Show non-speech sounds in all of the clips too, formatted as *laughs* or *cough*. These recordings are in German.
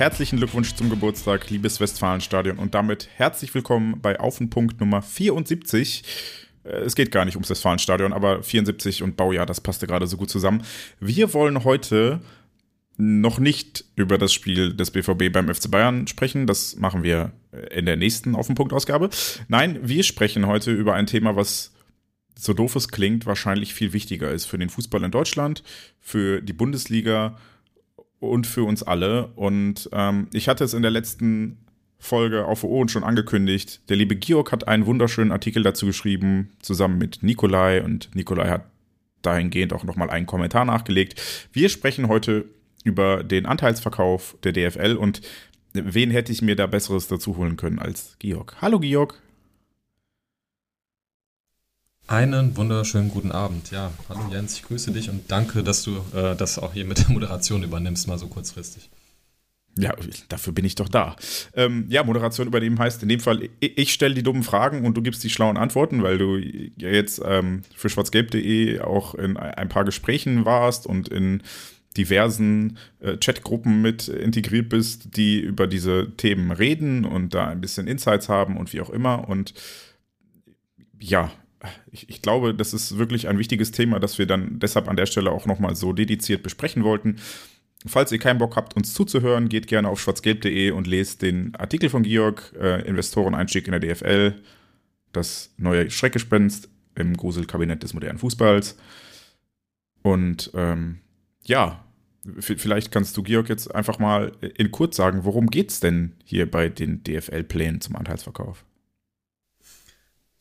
Herzlichen Glückwunsch zum Geburtstag, liebes Westfalenstadion, und damit herzlich willkommen bei Auf Nummer 74. Äh, es geht gar nicht ums Westfalenstadion, aber 74 und Baujahr, das passte gerade so gut zusammen. Wir wollen heute noch nicht über das Spiel des BVB beim FC Bayern sprechen. Das machen wir in der nächsten Auf den Punkt Ausgabe. Nein, wir sprechen heute über ein Thema, was so doof es klingt, wahrscheinlich viel wichtiger ist für den Fußball in Deutschland, für die Bundesliga und für uns alle. Und ähm, ich hatte es in der letzten Folge auf OO schon angekündigt. Der liebe Georg hat einen wunderschönen Artikel dazu geschrieben, zusammen mit Nikolai. Und Nikolai hat dahingehend auch nochmal einen Kommentar nachgelegt. Wir sprechen heute über den Anteilsverkauf der DFL und wen hätte ich mir da Besseres dazu holen können als Georg. Hallo Georg. Einen wunderschönen guten Abend. Ja, hallo Jens, ich grüße dich und danke, dass du äh, das auch hier mit der Moderation übernimmst, mal so kurzfristig. Ja, dafür bin ich doch da. Ähm, ja, Moderation übernehmen heißt in dem Fall, ich, ich stelle die dummen Fragen und du gibst die schlauen Antworten, weil du ja jetzt ähm, für schwarzgelb.de auch in ein paar Gesprächen warst und in diversen äh, Chatgruppen mit integriert bist, die über diese Themen reden und da ein bisschen Insights haben und wie auch immer. Und ja, ich, ich, glaube, das ist wirklich ein wichtiges Thema, das wir dann deshalb an der Stelle auch nochmal so dediziert besprechen wollten. Falls ihr keinen Bock habt, uns zuzuhören, geht gerne auf schwarzgelb.de und lest den Artikel von Georg, äh, Investoreneinstieg in der DFL, das neue Schreckgespenst im Gruselkabinett des modernen Fußballs. Und ähm, ja, vielleicht kannst du, Georg, jetzt einfach mal in kurz sagen, worum geht es denn hier bei den DFL-Plänen zum Anteilsverkauf?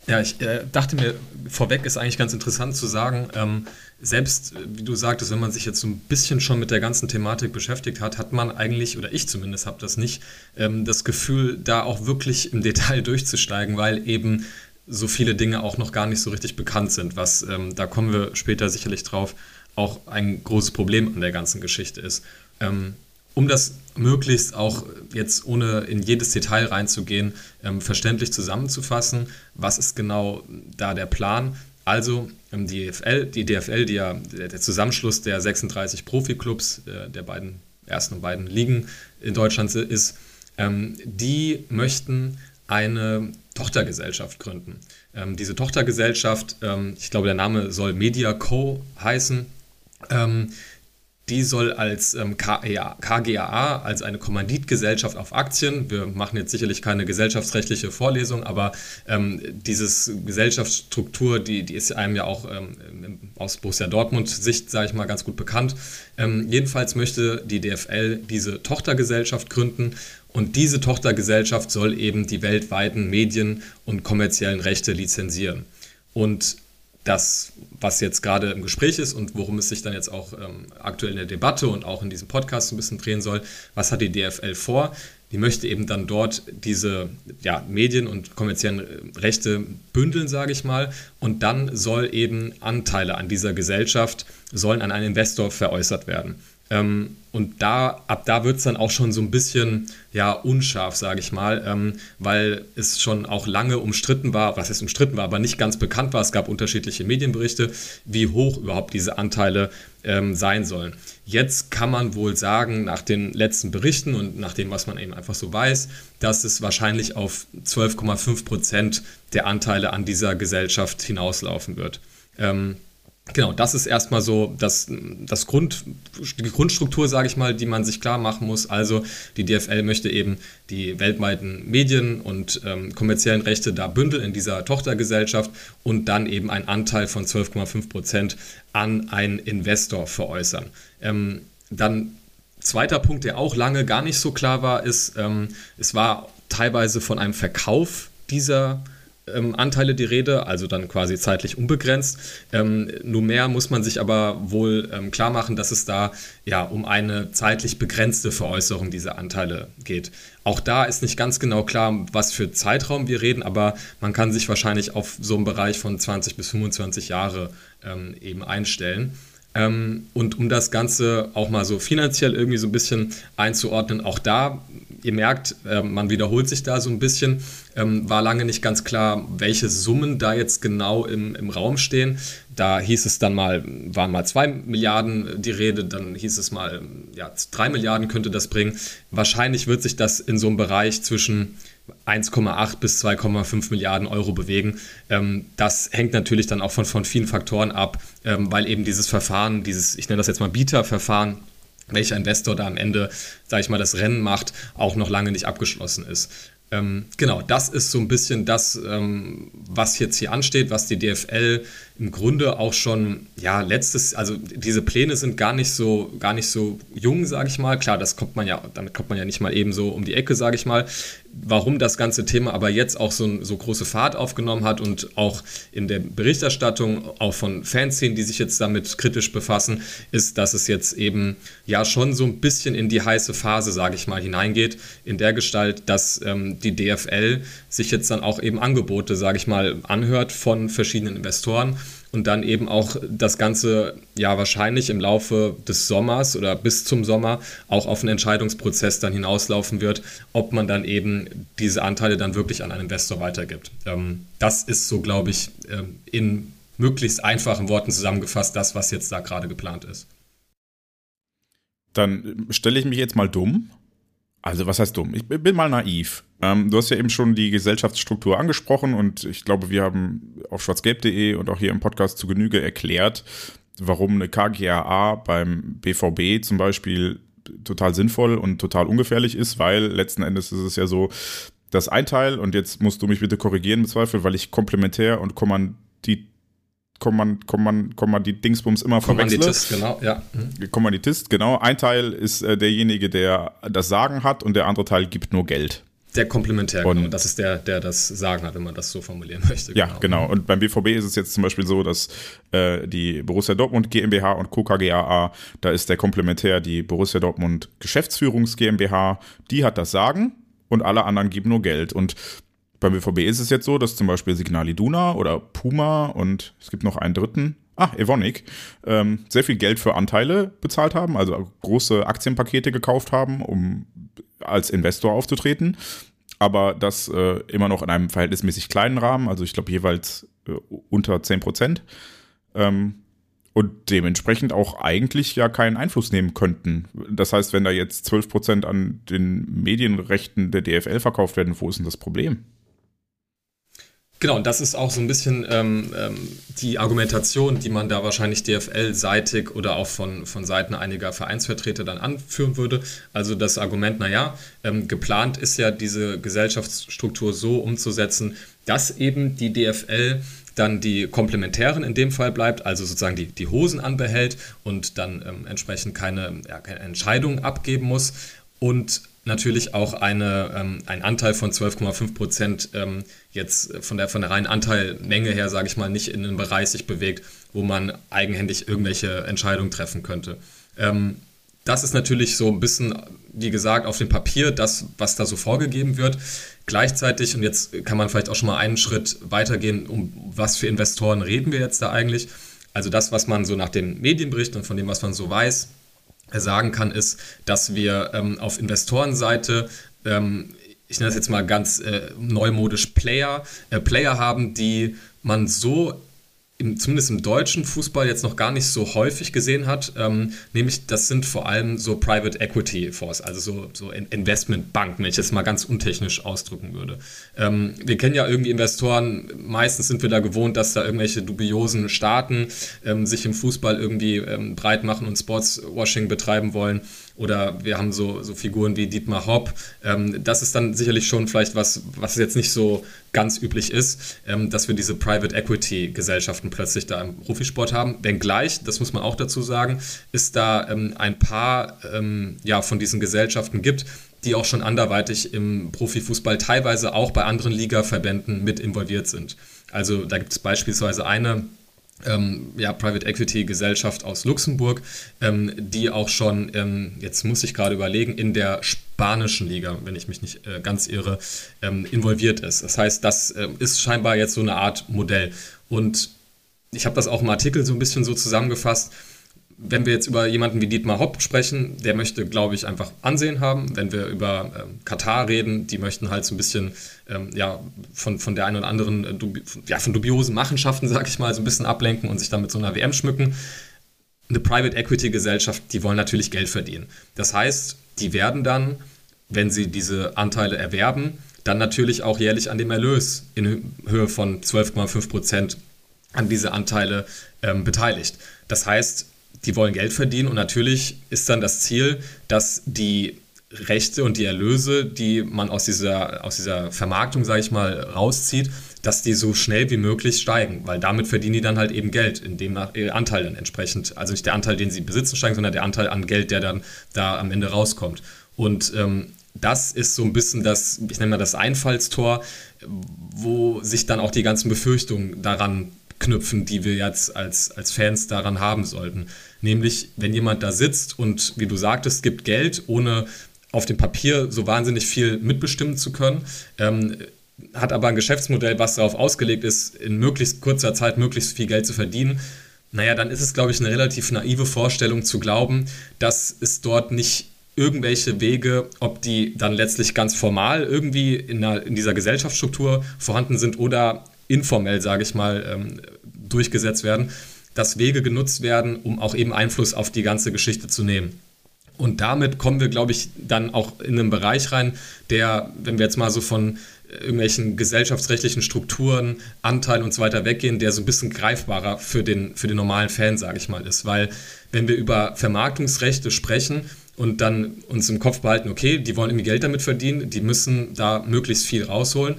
Ja, ich äh, dachte mir, vorweg ist eigentlich ganz interessant zu sagen, ähm, selbst, wie du sagtest, wenn man sich jetzt so ein bisschen schon mit der ganzen Thematik beschäftigt hat, hat man eigentlich, oder ich zumindest habe das nicht, ähm, das Gefühl, da auch wirklich im Detail *laughs* durchzusteigen, weil eben so viele Dinge auch noch gar nicht so richtig bekannt sind, was, ähm, da kommen wir später sicherlich drauf, auch ein großes Problem an der ganzen Geschichte ist. Um das möglichst auch jetzt ohne in jedes Detail reinzugehen, ähm, verständlich zusammenzufassen, was ist genau da der Plan? Also ähm, die, DFL, die DFL, die ja der Zusammenschluss der 36 Profiklubs äh, der beiden ersten und beiden Ligen in Deutschland ist, ähm, die möchten eine Tochtergesellschaft gründen. Ähm, diese Tochtergesellschaft, ähm, ich glaube, der Name soll Media Co heißen, ähm, die soll als ähm, KGAA, als eine Kommanditgesellschaft auf Aktien, wir machen jetzt sicherlich keine gesellschaftsrechtliche Vorlesung, aber ähm, dieses Gesellschaftsstruktur, die, die ist einem ja auch ähm, aus Borussia Dortmund Sicht, sage ich mal, ganz gut bekannt. Ähm, jedenfalls möchte die DFL diese Tochtergesellschaft gründen und diese Tochtergesellschaft soll eben die weltweiten Medien und kommerziellen Rechte lizenzieren. Und das, was jetzt gerade im Gespräch ist und worum es sich dann jetzt auch ähm, aktuell in der Debatte und auch in diesem Podcast ein bisschen drehen soll, was hat die DFL vor? Die möchte eben dann dort diese ja, Medien und kommerziellen äh, Rechte bündeln, sage ich mal. Und dann soll eben Anteile an dieser Gesellschaft, sollen an einen Investor veräußert werden. Ähm, und da, ab da wird es dann auch schon so ein bisschen ja, unscharf, sage ich mal, ähm, weil es schon auch lange umstritten war, was es umstritten war, aber nicht ganz bekannt war. Es gab unterschiedliche Medienberichte, wie hoch überhaupt diese Anteile ähm, sein sollen. Jetzt kann man wohl sagen, nach den letzten Berichten und nach dem, was man eben einfach so weiß, dass es wahrscheinlich auf 12,5 Prozent der Anteile an dieser Gesellschaft hinauslaufen wird. Ähm, Genau, das ist erstmal so das, das Grund, die Grundstruktur, sage ich mal, die man sich klar machen muss. Also die DFL möchte eben die weltweiten Medien und ähm, kommerziellen Rechte da bündeln in dieser Tochtergesellschaft und dann eben einen Anteil von 12,5 Prozent an einen Investor veräußern. Ähm, dann zweiter Punkt, der auch lange gar nicht so klar war, ist, ähm, es war teilweise von einem Verkauf dieser ähm, Anteile die Rede, also dann quasi zeitlich unbegrenzt. Ähm, nur mehr muss man sich aber wohl ähm, klar machen, dass es da ja um eine zeitlich begrenzte Veräußerung dieser Anteile geht. Auch da ist nicht ganz genau klar, was für Zeitraum wir reden, aber man kann sich wahrscheinlich auf so einen Bereich von 20 bis 25 Jahre ähm, eben einstellen. Ähm, und um das Ganze auch mal so finanziell irgendwie so ein bisschen einzuordnen, auch da, ihr merkt, äh, man wiederholt sich da so ein bisschen, ähm, war lange nicht ganz klar, welche Summen da jetzt genau im, im Raum stehen. Da hieß es dann mal, waren mal zwei Milliarden die Rede, dann hieß es mal, ja, drei Milliarden könnte das bringen. Wahrscheinlich wird sich das in so einem Bereich zwischen 1,8 bis 2,5 Milliarden Euro bewegen. Ähm, das hängt natürlich dann auch von, von vielen Faktoren ab, ähm, weil eben dieses Verfahren, dieses, ich nenne das jetzt mal Bieterverfahren, welcher Investor da am Ende, sage ich mal, das Rennen macht, auch noch lange nicht abgeschlossen ist. Ähm, genau, das ist so ein bisschen das, ähm, was jetzt hier ansteht, was die DFL im Grunde auch schon, ja, letztes, also diese Pläne sind gar nicht so, gar nicht so jung, sage ich mal. Klar, das kommt man ja, damit kommt man ja nicht mal eben so um die Ecke, sage ich mal warum das ganze Thema aber jetzt auch so, so große Fahrt aufgenommen hat und auch in der Berichterstattung auch von Fanszenen, die sich jetzt damit kritisch befassen, ist, dass es jetzt eben ja schon so ein bisschen in die heiße Phase, sage ich mal, hineingeht, in der Gestalt, dass ähm, die DFL sich jetzt dann auch eben Angebote, sage ich mal, anhört von verschiedenen Investoren und dann eben auch das Ganze ja wahrscheinlich im Laufe des Sommers oder bis zum Sommer auch auf einen Entscheidungsprozess dann hinauslaufen wird, ob man dann eben diese Anteile dann wirklich an einen Investor weitergibt. Ähm, das ist so, glaube ich, ähm, in möglichst einfachen Worten zusammengefasst das, was jetzt da gerade geplant ist. Dann stelle ich mich jetzt mal dumm also, was heißt dumm? Ich bin mal naiv. Ähm, du hast ja eben schon die Gesellschaftsstruktur angesprochen und ich glaube, wir haben auf schwarzgelb.de und auch hier im Podcast zu Genüge erklärt, warum eine KGAA beim BVB zum Beispiel total sinnvoll und total ungefährlich ist, weil letzten Endes ist es ja so, dass ein Teil, und jetzt musst du mich bitte korrigieren im Zweifel, weil ich komplementär und kommandit Kommand, Kommand, Kommandit Dingsbums immer Kommanditist, genau, ja. Mhm. Kommanditist, genau. Ein Teil ist äh, derjenige, der das Sagen hat und der andere Teil gibt nur Geld. Der Komplementär, und, genau. Das ist der, der das Sagen hat, wenn man das so formulieren *laughs* möchte. Genau. Ja, genau. Und beim BVB ist es jetzt zum Beispiel so, dass äh, die Borussia Dortmund GmbH und Co. KGaA, da ist der Komplementär die Borussia Dortmund Geschäftsführungs GmbH, die hat das Sagen und alle anderen geben nur Geld. Und beim BVB ist es jetzt so, dass zum Beispiel Signal Iduna oder Puma und es gibt noch einen dritten, ah, Evonik, ähm, sehr viel Geld für Anteile bezahlt haben, also große Aktienpakete gekauft haben, um als Investor aufzutreten. Aber das äh, immer noch in einem verhältnismäßig kleinen Rahmen, also ich glaube jeweils äh, unter 10 Prozent. Ähm, und dementsprechend auch eigentlich ja keinen Einfluss nehmen könnten. Das heißt, wenn da jetzt 12 Prozent an den Medienrechten der DFL verkauft werden, wo ist denn das Problem? Genau, und das ist auch so ein bisschen ähm, ähm die Argumentation, die man da wahrscheinlich DFL-seitig oder auch von, von Seiten einiger Vereinsvertreter dann anführen würde. Also das Argument, naja, ähm, geplant ist ja diese Gesellschaftsstruktur so umzusetzen, dass eben die DFL dann die Komplementären in dem Fall bleibt, also sozusagen die, die Hosen anbehält und dann ähm, entsprechend keine, ja, keine Entscheidung abgeben muss und natürlich auch eine, ähm, ein Anteil von 12,5 Prozent ähm, jetzt von der, von der reinen Anteilmenge her, sage ich mal, nicht in einem Bereich sich bewegt, wo man eigenhändig irgendwelche Entscheidungen treffen könnte. Ähm, das ist natürlich so ein bisschen, wie gesagt, auf dem Papier das, was da so vorgegeben wird. Gleichzeitig, und jetzt kann man vielleicht auch schon mal einen Schritt weitergehen, um was für Investoren reden wir jetzt da eigentlich? Also das, was man so nach den Medienberichten und von dem, was man so weiß, sagen kann, ist, dass wir ähm, auf Investorenseite ähm, ich nenne das jetzt mal ganz äh, neumodisch Player, äh, Player haben, die man so im, zumindest im deutschen Fußball jetzt noch gar nicht so häufig gesehen hat. Ähm, nämlich, das sind vor allem so Private Equity Fonds, also so, so Investmentbanken, wenn ich das mal ganz untechnisch ausdrücken würde. Ähm, wir kennen ja irgendwie Investoren, meistens sind wir da gewohnt, dass da irgendwelche dubiosen Staaten ähm, sich im Fußball irgendwie ähm, breit machen und Sportswashing betreiben wollen oder wir haben so, so Figuren wie Dietmar Hopp. Ähm, das ist dann sicherlich schon vielleicht was, was jetzt nicht so ganz üblich ist, ähm, dass wir diese Private Equity Gesellschaften plötzlich da im Profisport haben. Wenngleich, das muss man auch dazu sagen, ist da ähm, ein paar ähm, ja, von diesen Gesellschaften gibt, die auch schon anderweitig im Profifußball teilweise auch bei anderen Ligaverbänden mit involviert sind. Also da gibt es beispielsweise eine ähm, ja, Private Equity Gesellschaft aus Luxemburg, ähm, die auch schon, ähm, jetzt muss ich gerade überlegen, in der spanischen Liga, wenn ich mich nicht äh, ganz irre, ähm, involviert ist. Das heißt, das äh, ist scheinbar jetzt so eine Art Modell. Und ich habe das auch im Artikel so ein bisschen so zusammengefasst wenn wir jetzt über jemanden wie Dietmar Hopp sprechen, der möchte, glaube ich, einfach Ansehen haben. Wenn wir über ähm, Katar reden, die möchten halt so ein bisschen ähm, ja, von, von der einen oder anderen, äh, dubi ja, von dubiosen Machenschaften, sag ich mal, so ein bisschen ablenken und sich dann mit so einer WM schmücken. Eine Private Equity Gesellschaft, die wollen natürlich Geld verdienen. Das heißt, die werden dann, wenn sie diese Anteile erwerben, dann natürlich auch jährlich an dem Erlös in Höhe von 12,5 Prozent an diese Anteile ähm, beteiligt. Das heißt, die wollen Geld verdienen und natürlich ist dann das Ziel, dass die Rechte und die Erlöse, die man aus dieser, aus dieser Vermarktung, sage ich mal, rauszieht, dass die so schnell wie möglich steigen, weil damit verdienen die dann halt eben Geld, indem nach ihr Anteil dann entsprechend, also nicht der Anteil, den sie besitzen, steigt, sondern der Anteil an Geld, der dann da am Ende rauskommt. Und ähm, das ist so ein bisschen das, ich nenne mal das Einfallstor, wo sich dann auch die ganzen Befürchtungen daran knüpfen, die wir jetzt als, als Fans daran haben sollten. Nämlich, wenn jemand da sitzt und, wie du sagtest, gibt Geld, ohne auf dem Papier so wahnsinnig viel mitbestimmen zu können, ähm, hat aber ein Geschäftsmodell, was darauf ausgelegt ist, in möglichst kurzer Zeit möglichst viel Geld zu verdienen, naja, dann ist es, glaube ich, eine relativ naive Vorstellung zu glauben, dass es dort nicht irgendwelche Wege, ob die dann letztlich ganz formal irgendwie in, einer, in dieser Gesellschaftsstruktur vorhanden sind oder informell, sage ich mal, ähm, durchgesetzt werden, dass Wege genutzt werden, um auch eben Einfluss auf die ganze Geschichte zu nehmen. Und damit kommen wir, glaube ich, dann auch in einen Bereich rein, der, wenn wir jetzt mal so von irgendwelchen gesellschaftsrechtlichen Strukturen, Anteilen und so weiter weggehen, der so ein bisschen greifbarer für den, für den normalen Fan, sage ich mal, ist. Weil wenn wir über Vermarktungsrechte sprechen und dann uns im Kopf behalten, okay, die wollen irgendwie Geld damit verdienen, die müssen da möglichst viel rausholen,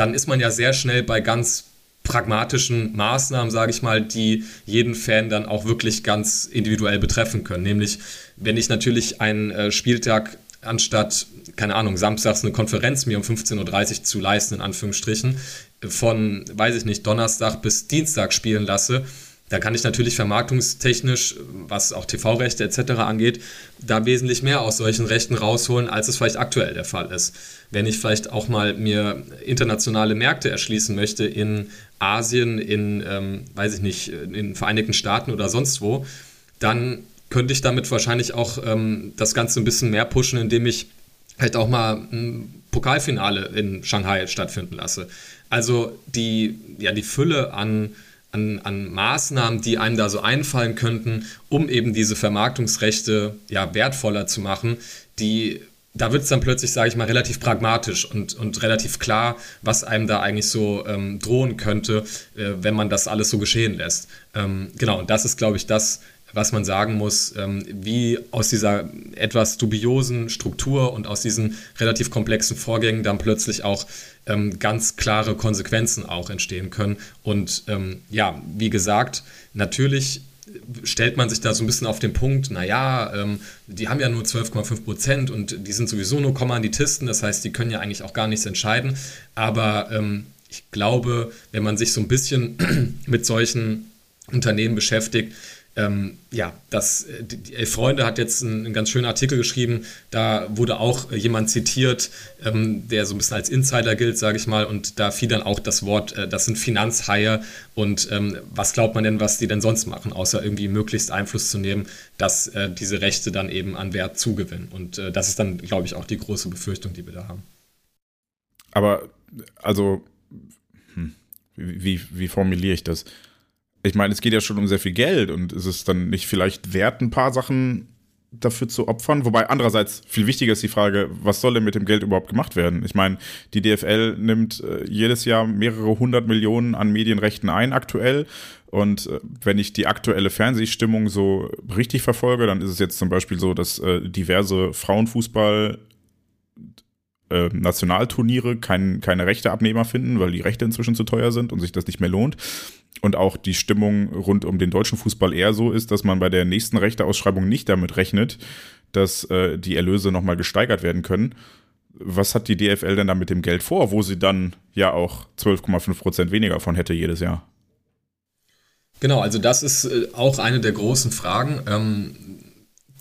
dann ist man ja sehr schnell bei ganz pragmatischen Maßnahmen, sage ich mal, die jeden Fan dann auch wirklich ganz individuell betreffen können. Nämlich, wenn ich natürlich einen äh, Spieltag anstatt, keine Ahnung, samstags eine Konferenz mir um 15.30 Uhr zu leisten, in Anführungsstrichen, von, weiß ich nicht, Donnerstag bis Dienstag spielen lasse, da kann ich natürlich vermarktungstechnisch, was auch TV-Rechte etc. angeht, da wesentlich mehr aus solchen Rechten rausholen, als es vielleicht aktuell der Fall ist. Wenn ich vielleicht auch mal mir internationale Märkte erschließen möchte in Asien, in, ähm, weiß ich nicht, in den Vereinigten Staaten oder sonst wo, dann könnte ich damit wahrscheinlich auch ähm, das Ganze ein bisschen mehr pushen, indem ich halt auch mal ein Pokalfinale in Shanghai stattfinden lasse. Also die, ja, die Fülle an an, an Maßnahmen, die einem da so einfallen könnten, um eben diese Vermarktungsrechte ja wertvoller zu machen, die da wird es dann plötzlich, sage ich mal, relativ pragmatisch und, und relativ klar, was einem da eigentlich so ähm, drohen könnte, äh, wenn man das alles so geschehen lässt. Ähm, genau, und das ist, glaube ich, das, was man sagen muss, ähm, wie aus dieser etwas dubiosen Struktur und aus diesen relativ komplexen Vorgängen dann plötzlich auch ähm, ganz klare Konsequenzen auch entstehen können. Und ähm, ja, wie gesagt, natürlich stellt man sich da so ein bisschen auf den Punkt, naja, die haben ja nur 12,5 Prozent und die sind sowieso nur Kommanditisten, das heißt, die können ja eigentlich auch gar nichts entscheiden. Aber ich glaube, wenn man sich so ein bisschen *clears throat* mit solchen Unternehmen beschäftigt, ähm, ja, das, äh, die Elf Freunde hat jetzt einen, einen, ganz schönen Artikel geschrieben, da wurde auch jemand zitiert, ähm, der so ein bisschen als Insider gilt, sage ich mal, und da fiel dann auch das Wort, äh, das sind Finanzhaie und ähm, was glaubt man denn, was die denn sonst machen, außer irgendwie möglichst Einfluss zu nehmen, dass äh, diese Rechte dann eben an Wert zugewinnen und äh, das ist dann, glaube ich, auch die große Befürchtung, die wir da haben. Aber, also, hm, wie, wie formuliere ich das? Ich meine, es geht ja schon um sehr viel Geld und ist es dann nicht vielleicht wert, ein paar Sachen dafür zu opfern? Wobei andererseits viel wichtiger ist die Frage, was soll denn mit dem Geld überhaupt gemacht werden? Ich meine, die DFL nimmt äh, jedes Jahr mehrere hundert Millionen an Medienrechten ein aktuell. Und äh, wenn ich die aktuelle Fernsehstimmung so richtig verfolge, dann ist es jetzt zum Beispiel so, dass äh, diverse Frauenfußball Nationalturniere kein, keine Rechteabnehmer finden, weil die Rechte inzwischen zu teuer sind und sich das nicht mehr lohnt. Und auch die Stimmung rund um den deutschen Fußball eher so ist, dass man bei der nächsten Rechteausschreibung nicht damit rechnet, dass äh, die Erlöse nochmal gesteigert werden können. Was hat die DFL denn da mit dem Geld vor, wo sie dann ja auch 12,5 Prozent weniger von hätte jedes Jahr? Genau, also das ist äh, auch eine der großen Fragen. Ähm,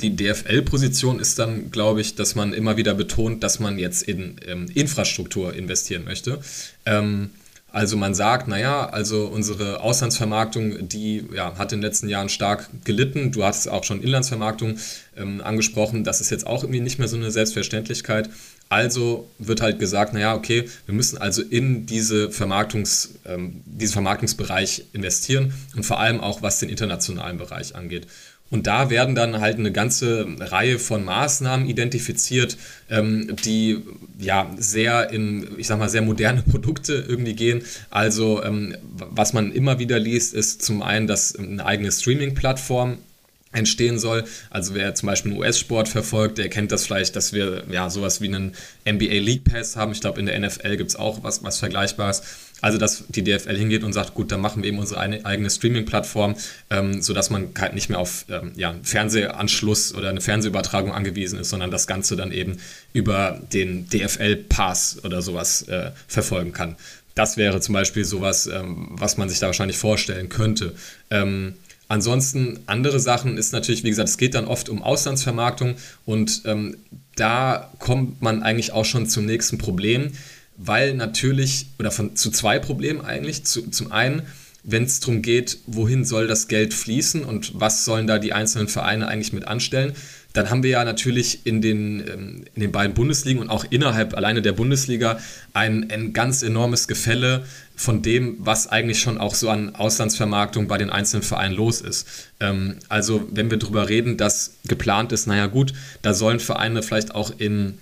die DFL-Position ist dann, glaube ich, dass man immer wieder betont, dass man jetzt in ähm, Infrastruktur investieren möchte. Ähm, also man sagt, naja, also unsere Auslandsvermarktung, die ja, hat in den letzten Jahren stark gelitten. Du hast auch schon Inlandsvermarktung ähm, angesprochen. Das ist jetzt auch irgendwie nicht mehr so eine Selbstverständlichkeit. Also wird halt gesagt, naja, okay, wir müssen also in diese Vermarktungs, ähm, diesen Vermarktungsbereich investieren und vor allem auch was den internationalen Bereich angeht. Und da werden dann halt eine ganze Reihe von Maßnahmen identifiziert, ähm, die ja sehr in, ich sag mal, sehr moderne *laughs* Produkte irgendwie gehen. Also ähm, was man immer wieder liest, ist zum einen, dass eine eigene Streaming-Plattform entstehen soll. Also wer zum Beispiel US-Sport verfolgt, der kennt das vielleicht, dass wir ja sowas wie einen NBA League Pass haben. Ich glaube, in der NFL gibt es auch was, was Vergleichbares. Also, dass die DFL hingeht und sagt, gut, dann machen wir eben unsere eigene Streaming-Plattform, ähm, sodass man halt nicht mehr auf ähm, ja, einen Fernsehanschluss oder eine Fernsehübertragung angewiesen ist, sondern das Ganze dann eben über den DFL-Pass oder sowas äh, verfolgen kann. Das wäre zum Beispiel sowas, ähm, was man sich da wahrscheinlich vorstellen könnte. Ähm, Ansonsten andere Sachen ist natürlich, wie gesagt, es geht dann oft um Auslandsvermarktung und ähm, da kommt man eigentlich auch schon zum nächsten Problem weil natürlich, oder von, zu zwei Problemen eigentlich. Zu, zum einen, wenn es darum geht, wohin soll das Geld fließen und was sollen da die einzelnen Vereine eigentlich mit anstellen, dann haben wir ja natürlich in den, ähm, in den beiden Bundesligen und auch innerhalb alleine der Bundesliga ein, ein ganz enormes Gefälle von dem, was eigentlich schon auch so an Auslandsvermarktung bei den einzelnen Vereinen los ist. Ähm, also wenn wir darüber reden, dass geplant ist, naja gut, da sollen Vereine vielleicht auch in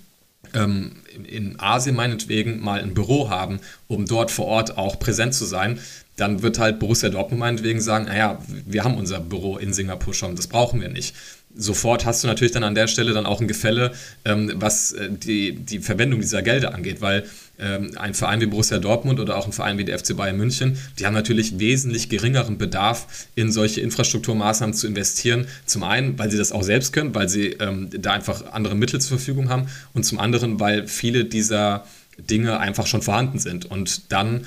ähm, in Asien meinetwegen mal ein Büro haben, um dort vor Ort auch präsent zu sein, dann wird halt Borussia Dortmund meinetwegen sagen, naja, wir haben unser Büro in Singapur schon, das brauchen wir nicht. Sofort hast du natürlich dann an der Stelle dann auch ein Gefälle, ähm, was äh, die, die Verwendung dieser Gelder angeht, weil ähm, ein Verein wie Borussia Dortmund oder auch ein Verein wie der FC Bayern München, die haben natürlich wesentlich geringeren Bedarf, in solche Infrastrukturmaßnahmen zu investieren. Zum einen, weil sie das auch selbst können, weil sie ähm, da einfach andere Mittel zur Verfügung haben und zum anderen, weil viele dieser Dinge einfach schon vorhanden sind. Und dann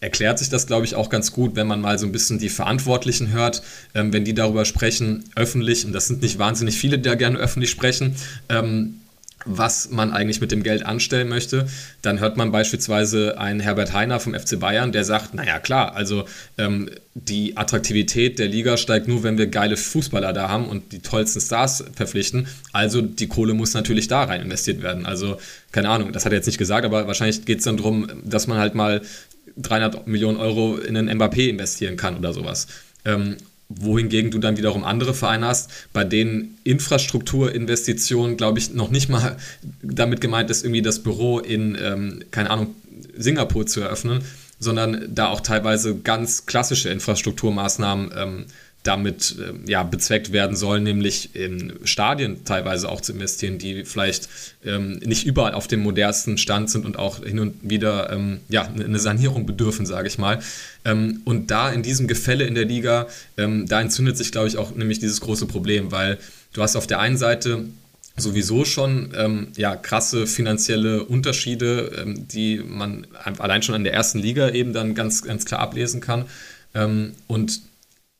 erklärt sich das, glaube ich, auch ganz gut, wenn man mal so ein bisschen die Verantwortlichen hört, ähm, wenn die darüber sprechen, öffentlich, und das sind nicht wahnsinnig viele, die da gerne öffentlich sprechen, ähm, was man eigentlich mit dem Geld anstellen möchte, dann hört man beispielsweise einen Herbert Heiner vom FC Bayern, der sagt, naja klar, also ähm, die Attraktivität der Liga steigt nur, wenn wir geile Fußballer da haben und die tollsten Stars verpflichten. Also die Kohle muss natürlich da rein investiert werden. Also keine Ahnung, das hat er jetzt nicht gesagt, aber wahrscheinlich geht es dann darum, dass man halt mal 300 Millionen Euro in einen Mbappé investieren kann oder sowas. Ähm, wohingegen du dann wiederum andere Vereine hast, bei denen Infrastrukturinvestitionen, glaube ich, noch nicht mal damit gemeint ist, irgendwie das Büro in, ähm, keine Ahnung, Singapur zu eröffnen, sondern da auch teilweise ganz klassische Infrastrukturmaßnahmen ähm, damit äh, ja, bezweckt werden soll, nämlich in Stadien teilweise auch zu investieren, die vielleicht ähm, nicht überall auf dem modernsten Stand sind und auch hin und wieder ähm, ja, eine Sanierung bedürfen, sage ich mal. Ähm, und da in diesem Gefälle in der Liga, ähm, da entzündet sich, glaube ich, auch nämlich dieses große Problem, weil du hast auf der einen Seite sowieso schon ähm, ja, krasse finanzielle Unterschiede, ähm, die man allein schon an der ersten Liga eben dann ganz, ganz klar ablesen kann. Ähm, und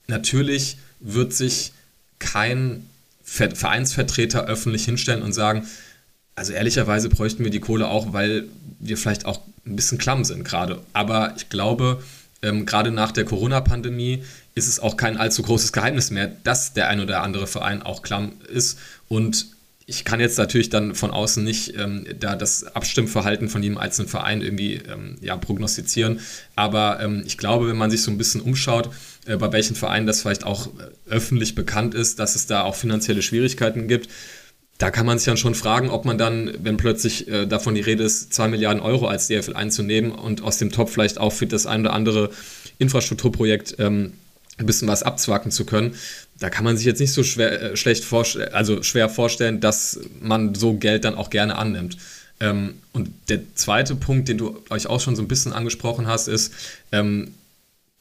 natürlich wird sich kein Vereinsvertreter öffentlich hinstellen und sagen, also ehrlicherweise bräuchten wir die Kohle auch, weil wir vielleicht auch ein bisschen klamm sind gerade. Aber ich glaube, ähm, gerade nach der Corona-Pandemie ist es auch kein allzu großes Geheimnis mehr, dass der ein oder andere Verein auch klamm ist. Und ich kann jetzt natürlich dann von außen nicht ähm, da das Abstimmverhalten von jedem einzelnen Verein irgendwie ähm, ja, prognostizieren. Aber ähm, ich glaube, wenn man sich so ein bisschen umschaut, äh, bei welchen Vereinen das vielleicht auch äh, öffentlich bekannt ist, dass es da auch finanzielle Schwierigkeiten gibt. Da kann man sich dann schon fragen, ob man dann, wenn plötzlich äh, davon die Rede ist, 2 Milliarden Euro als DFL einzunehmen und aus dem Topf vielleicht auch für das ein oder andere Infrastrukturprojekt ähm, ein bisschen was abzwacken zu können. Da kann man sich jetzt nicht so schwer, äh, schlecht vorstellen, also schwer vorstellen, dass man so Geld dann auch gerne annimmt. Ähm, und der zweite Punkt, den du euch auch schon so ein bisschen angesprochen hast, ist, ähm,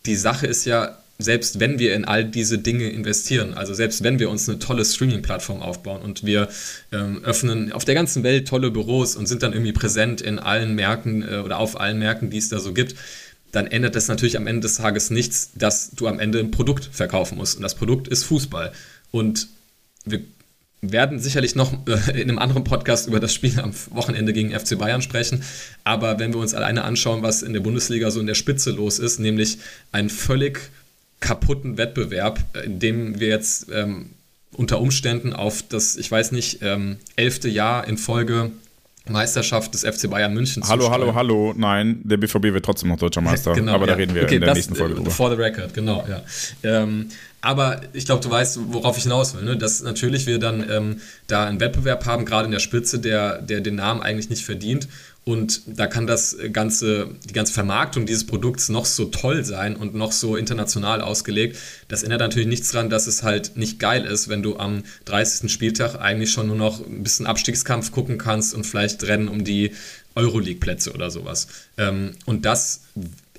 die Sache ist ja, selbst wenn wir in all diese Dinge investieren, also selbst wenn wir uns eine tolle Streaming-Plattform aufbauen und wir ähm, öffnen auf der ganzen Welt tolle Büros und sind dann irgendwie präsent in allen Märkten äh, oder auf allen Märkten, die es da so gibt, dann ändert das natürlich am Ende des Tages nichts, dass du am Ende ein Produkt verkaufen musst. Und das Produkt ist Fußball. Und wir werden sicherlich noch äh, in einem anderen Podcast über das Spiel am Wochenende gegen FC Bayern sprechen. Aber wenn wir uns alleine anschauen, was in der Bundesliga so in der Spitze los ist, nämlich einen völlig kaputten Wettbewerb, in dem wir jetzt ähm, unter Umständen auf das, ich weiß nicht, ähm, elfte Jahr in Folge Meisterschaft des FC Bayern München Hallo, hallo, hallo. Nein, der BVB wird trotzdem noch deutscher Meister. *laughs* genau, aber ja. da reden wir okay, in der das, nächsten Folge drüber. For the record, genau, ja. Ähm, aber ich glaube, du weißt, worauf ich hinaus will. Ne? Dass natürlich wir dann ähm, da einen Wettbewerb haben, gerade in der Spitze, der, der den Namen eigentlich nicht verdient. Und da kann das ganze, die ganze Vermarktung dieses Produkts noch so toll sein und noch so international ausgelegt. Das ändert natürlich nichts daran, dass es halt nicht geil ist, wenn du am 30. Spieltag eigentlich schon nur noch ein bisschen Abstiegskampf gucken kannst und vielleicht Rennen um die Euroleague-Plätze oder sowas. Ähm, und das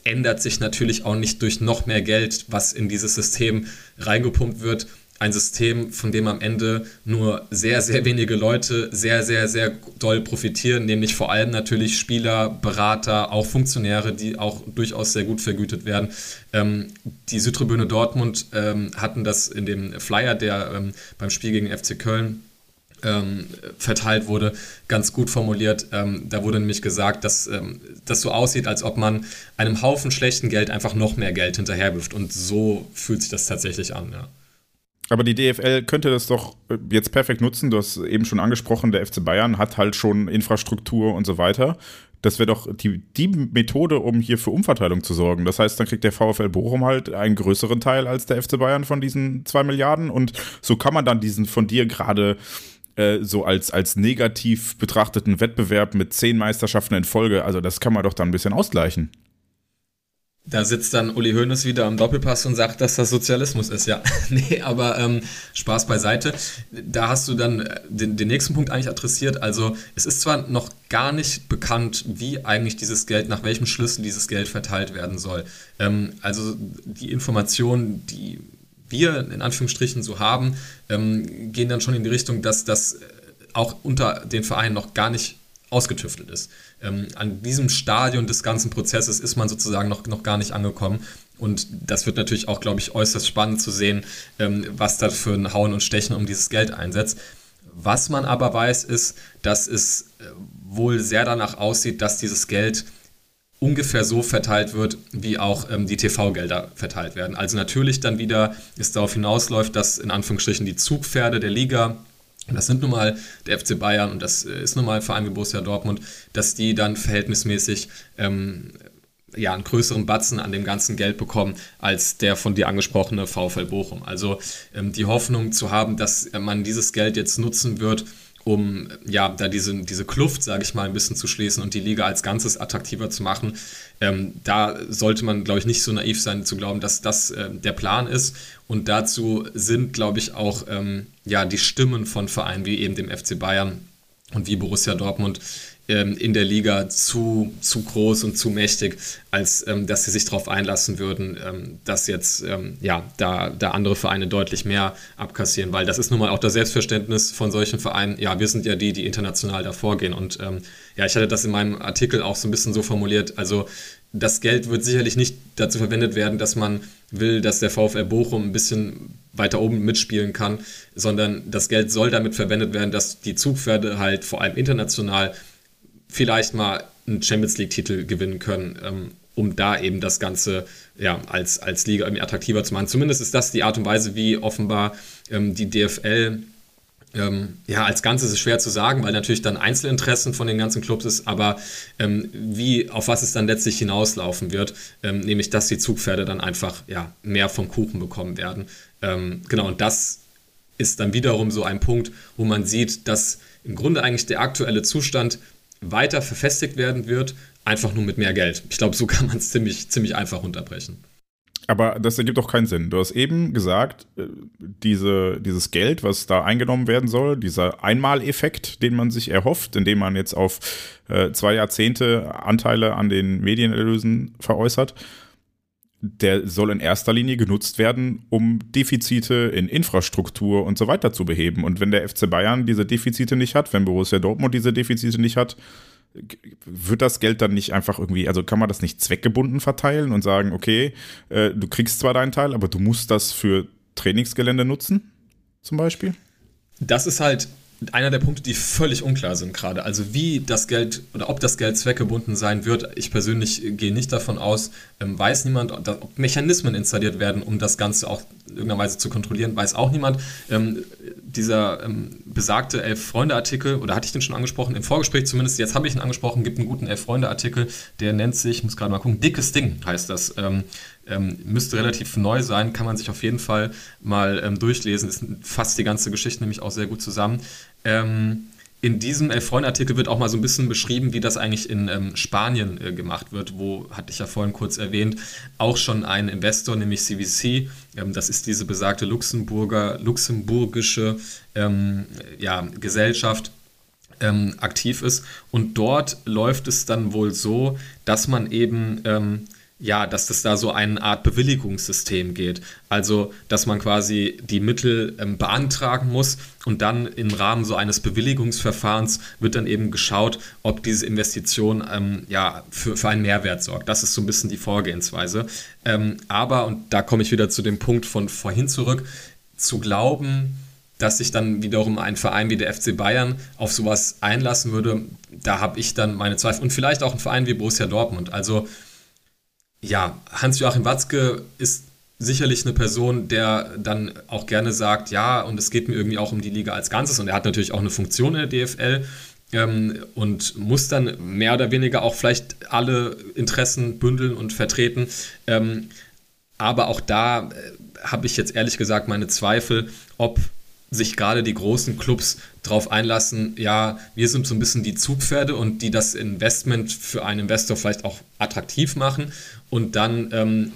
ändert sich natürlich auch nicht durch noch mehr Geld, was in dieses System reingepumpt wird. Ein System, von dem am Ende nur sehr, sehr wenige Leute sehr, sehr, sehr doll profitieren, nämlich vor allem natürlich Spieler, Berater, auch Funktionäre, die auch durchaus sehr gut vergütet werden. Ähm, die Südtribüne Dortmund ähm, hatten das in dem Flyer, der ähm, beim Spiel gegen FC Köln ähm, verteilt wurde, ganz gut formuliert. Ähm, da wurde nämlich gesagt, dass ähm, das so aussieht, als ob man einem Haufen schlechten Geld einfach noch mehr Geld hinterherwirft. Und so fühlt sich das tatsächlich an, ja. Aber die DFL könnte das doch äh, jetzt perfekt nutzen. Du hast eben schon angesprochen, der FC Bayern hat halt schon Infrastruktur und so weiter. Das wäre doch die, die Methode, um hier für Umverteilung zu sorgen. Das heißt, dann kriegt der VfL Bochum halt einen größeren Teil als der FC Bayern von diesen zwei Milliarden. Und so kann man dann diesen von dir gerade äh, so als, als negativ betrachteten Wettbewerb mit zehn Meisterschaften in Folge, also das kann man doch dann ein bisschen ausgleichen. Da sitzt dann Uli Hoeneß wieder am Doppelpass und sagt, dass das Sozialismus ist. Ja, *laughs* nee, aber ähm, Spaß beiseite. Da hast du dann den, den, nächsten Punkt eigentlich adressiert. Also es ist zwar noch gar nicht bekannt, wie eigentlich dieses Geld, nach welchem Schlüssel dieses Geld verteilt werden soll. Ähm, also die Informationen, die wir in Anführungsstrichen so haben, ähm, gehen dann schon in die Richtung, dass das auch unter den Vereinen noch gar nicht ausgetüftelt ist. Ähm, an diesem Stadion des ganzen Prozesses ist man sozusagen noch, noch gar nicht angekommen. Und das wird natürlich auch, glaube ich, äußerst spannend zu sehen, ähm, was da für ein Hauen und Stechen um dieses Geld einsetzt. Was man aber weiß, ist, dass es äh, wohl sehr danach aussieht, dass dieses Geld ungefähr so verteilt wird, wie auch ähm, die TV-Gelder verteilt werden. Also natürlich dann wieder es darauf hinausläuft, dass in Anführungsstrichen die Zugpferde der Liga das sind nun mal der FC Bayern und das äh, ist nun mal ein Verein wie Borussia Dortmund, dass die dann verhältnismäßig ähm, ja, einen größeren Batzen an dem ganzen Geld bekommen als der von dir angesprochene VfL Bochum. Also ähm, die Hoffnung zu haben, dass man dieses Geld jetzt nutzen wird, um ja da diese, diese Kluft, sage ich mal, ein bisschen zu schließen und die Liga als Ganzes attraktiver zu machen. Ähm, da sollte man, glaube ich, nicht so naiv sein zu glauben, dass das äh, der Plan ist. Und dazu sind, glaube ich, auch ähm, ja, die Stimmen von Vereinen wie eben dem FC Bayern und wie Borussia Dortmund ähm, in der Liga zu, zu groß und zu mächtig, als ähm, dass sie sich darauf einlassen würden, ähm, dass jetzt ähm, ja, da, da andere Vereine deutlich mehr abkassieren, weil das ist nun mal auch das Selbstverständnis von solchen Vereinen. Ja, wir sind ja die, die international da vorgehen. Und ähm, ja, ich hatte das in meinem Artikel auch so ein bisschen so formuliert. Also das Geld wird sicherlich nicht dazu verwendet werden, dass man will, dass der VfL Bochum ein bisschen weiter oben mitspielen kann, sondern das Geld soll damit verwendet werden, dass die Zugpferde halt vor allem international vielleicht mal einen Champions League-Titel gewinnen können, ähm, um da eben das Ganze ja, als, als Liga irgendwie attraktiver zu machen. Zumindest ist das die Art und Weise, wie offenbar ähm, die DFL ähm, ja, als Ganzes ist schwer zu sagen, weil natürlich dann Einzelinteressen von den ganzen Clubs ist, aber ähm, wie, auf was es dann letztlich hinauslaufen wird, ähm, nämlich, dass die Zugpferde dann einfach ja, mehr vom Kuchen bekommen werden. Genau, und das ist dann wiederum so ein Punkt, wo man sieht, dass im Grunde eigentlich der aktuelle Zustand weiter verfestigt werden wird, einfach nur mit mehr Geld. Ich glaube, so kann man es ziemlich, ziemlich einfach unterbrechen. Aber das ergibt doch keinen Sinn. Du hast eben gesagt, äh, diese, dieses Geld, was da eingenommen werden soll, dieser Einmaleffekt, den man sich erhofft, indem man jetzt auf äh, zwei Jahrzehnte Anteile an den Medienerlösen veräußert, der soll in erster Linie genutzt werden, um Defizite in Infrastruktur und so weiter zu beheben. Und wenn der FC Bayern diese Defizite nicht hat, wenn Borussia Dortmund diese Defizite nicht hat, wird das Geld dann nicht einfach irgendwie, also kann man das nicht zweckgebunden verteilen und sagen, okay, äh, du kriegst zwar deinen Teil, aber du musst das für Trainingsgelände nutzen, zum Beispiel? Das ist halt einer der Punkte, die völlig unklar sind gerade. Also wie das Geld oder ob das Geld zweckgebunden sein wird, ich persönlich gehe nicht davon aus, ähm, weiß niemand, ob Mechanismen installiert werden, um das Ganze auch irgendeiner Weise zu kontrollieren, weiß auch niemand. Ähm, dieser ähm, besagte Elf-Freunde-Artikel, oder hatte ich den schon angesprochen, im Vorgespräch zumindest, jetzt habe ich ihn angesprochen, gibt einen guten Elf-Freunde-Artikel, der nennt sich, ich muss gerade mal gucken, Dickes Ding heißt das. Ähm, ähm, müsste relativ neu sein, kann man sich auf jeden Fall mal ähm, durchlesen. Ist fast die ganze Geschichte nämlich auch sehr gut zusammen. Ähm, in diesem Elf-Freunde-Artikel wird auch mal so ein bisschen beschrieben, wie das eigentlich in ähm, Spanien äh, gemacht wird, wo, hatte ich ja vorhin kurz erwähnt, auch schon ein Investor, nämlich CVC, ähm, das ist diese besagte Luxemburger, luxemburgische ähm, ja, Gesellschaft, ähm, aktiv ist. Und dort läuft es dann wohl so, dass man eben ähm, ja, dass das da so eine Art Bewilligungssystem geht. Also, dass man quasi die Mittel ähm, beantragen muss und dann im Rahmen so eines Bewilligungsverfahrens wird dann eben geschaut, ob diese Investition ähm, ja, für, für einen Mehrwert sorgt. Das ist so ein bisschen die Vorgehensweise. Ähm, aber, und da komme ich wieder zu dem Punkt von vorhin zurück, zu glauben, dass sich dann wiederum ein Verein wie der FC Bayern auf sowas einlassen würde, da habe ich dann meine Zweifel. Und vielleicht auch ein Verein wie Borussia Dortmund. Also ja, Hans-Joachim Watzke ist sicherlich eine Person, der dann auch gerne sagt, ja, und es geht mir irgendwie auch um die Liga als Ganzes und er hat natürlich auch eine Funktion in der DFL ähm, und muss dann mehr oder weniger auch vielleicht alle Interessen bündeln und vertreten. Ähm, aber auch da äh, habe ich jetzt ehrlich gesagt meine Zweifel, ob sich gerade die großen Clubs darauf einlassen, ja, wir sind so ein bisschen die Zugpferde und die das Investment für einen Investor vielleicht auch attraktiv machen und dann ähm,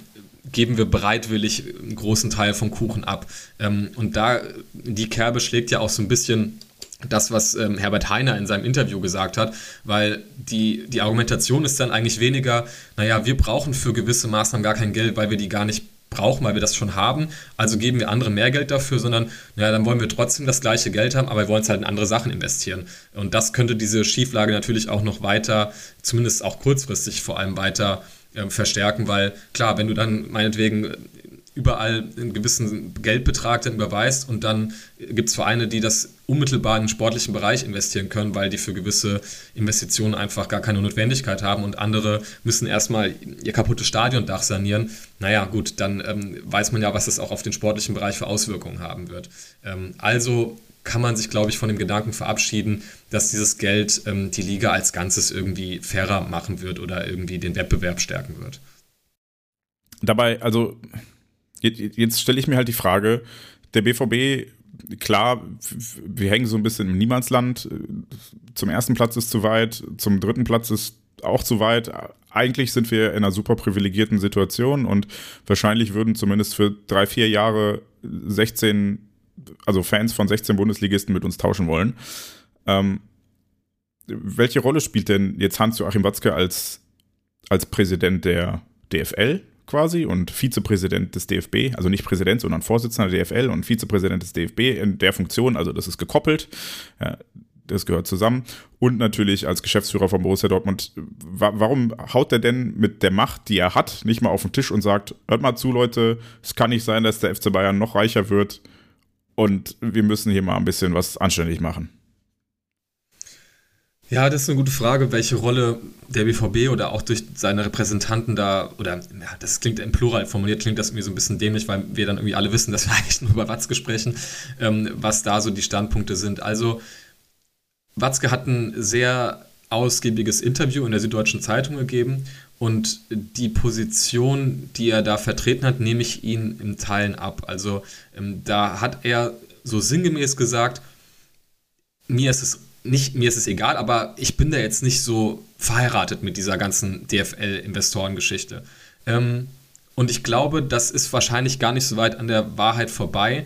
geben wir bereitwillig einen großen Teil vom Kuchen ab. Ähm, und da, die Kerbe schlägt ja auch so ein bisschen das, was ähm, Herbert Heiner in seinem Interview gesagt hat, weil die, die Argumentation ist dann eigentlich weniger, naja, wir brauchen für gewisse Maßnahmen gar kein Geld, weil wir die gar nicht brauchen, weil wir das schon haben. Also geben wir andere mehr Geld dafür, sondern ja, dann wollen wir trotzdem das gleiche Geld haben, aber wir wollen es halt in andere Sachen investieren. Und das könnte diese Schieflage natürlich auch noch weiter, zumindest auch kurzfristig vor allem weiter äh, verstärken, weil klar, wenn du dann meinetwegen überall einen gewissen Geldbetrag dann überweist und dann gibt es Vereine, die das unmittelbar in den sportlichen Bereich investieren können, weil die für gewisse Investitionen einfach gar keine Notwendigkeit haben und andere müssen erstmal ihr kaputtes Stadiondach sanieren. Naja, gut, dann ähm, weiß man ja, was das auch auf den sportlichen Bereich für Auswirkungen haben wird. Ähm, also kann man sich, glaube ich, von dem Gedanken verabschieden, dass dieses Geld ähm, die Liga als Ganzes irgendwie fairer machen wird oder irgendwie den Wettbewerb stärken wird. Dabei, also jetzt stelle ich mir halt die Frage, der BVB, klar, wir hängen so ein bisschen im Niemandsland. Zum ersten Platz ist zu weit, zum dritten Platz ist auch zu weit. Eigentlich sind wir in einer super privilegierten Situation und wahrscheinlich würden zumindest für drei, vier Jahre 16, also Fans von 16 Bundesligisten mit uns tauschen wollen. Ähm, welche Rolle spielt denn jetzt Hans-Joachim Watzke als, als Präsident der DFL? Quasi und Vizepräsident des DFB, also nicht Präsident, sondern Vorsitzender der DFL und Vizepräsident des DFB in der Funktion, also das ist gekoppelt. Ja, das gehört zusammen. Und natürlich als Geschäftsführer von Borussia Dortmund. Warum haut er denn mit der Macht, die er hat, nicht mal auf den Tisch und sagt, hört mal zu, Leute, es kann nicht sein, dass der FC Bayern noch reicher wird und wir müssen hier mal ein bisschen was anständig machen. Ja, das ist eine gute Frage, welche Rolle der BVB oder auch durch seine Repräsentanten da, oder ja, das klingt im Plural formuliert, klingt das irgendwie so ein bisschen dämlich, weil wir dann irgendwie alle wissen, dass wir *laughs* eigentlich nur über Watzke sprechen, ähm, was da so die Standpunkte sind. Also, Watzke hat ein sehr ausgiebiges Interview in der Süddeutschen Zeitung gegeben und die Position, die er da vertreten hat, nehme ich ihn im Teilen ab. Also, ähm, da hat er so sinngemäß gesagt, mir ist es nicht, mir ist es egal, aber ich bin da jetzt nicht so verheiratet mit dieser ganzen DFL-Investorengeschichte. Ähm, und ich glaube, das ist wahrscheinlich gar nicht so weit an der Wahrheit vorbei,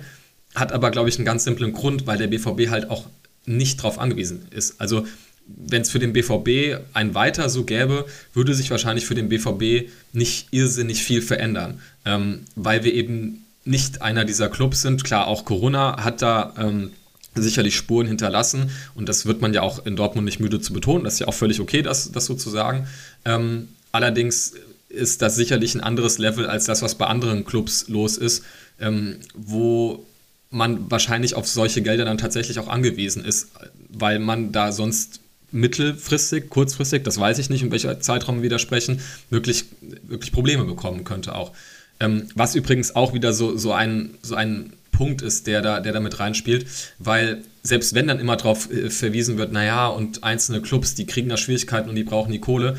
hat aber, glaube ich, einen ganz simplen Grund, weil der BVB halt auch nicht darauf angewiesen ist. Also wenn es für den BVB ein Weiter so gäbe, würde sich wahrscheinlich für den BVB nicht irrsinnig viel verändern, ähm, weil wir eben nicht einer dieser Clubs sind. Klar, auch Corona hat da ähm, sicherlich Spuren hinterlassen und das wird man ja auch in Dortmund nicht müde zu betonen. Das ist ja auch völlig okay, das, das so zu sagen. Ähm, allerdings ist das sicherlich ein anderes Level als das, was bei anderen Clubs los ist, ähm, wo man wahrscheinlich auf solche Gelder dann tatsächlich auch angewiesen ist, weil man da sonst mittelfristig, kurzfristig, das weiß ich nicht, in welcher Zeitraum wir da sprechen, wirklich, wirklich Probleme bekommen könnte auch. Ähm, was übrigens auch wieder so, so, ein, so ein Punkt ist, der da, der da mit reinspielt, weil selbst wenn dann immer darauf äh, verwiesen wird, naja, und einzelne Clubs, die kriegen da Schwierigkeiten und die brauchen die Kohle,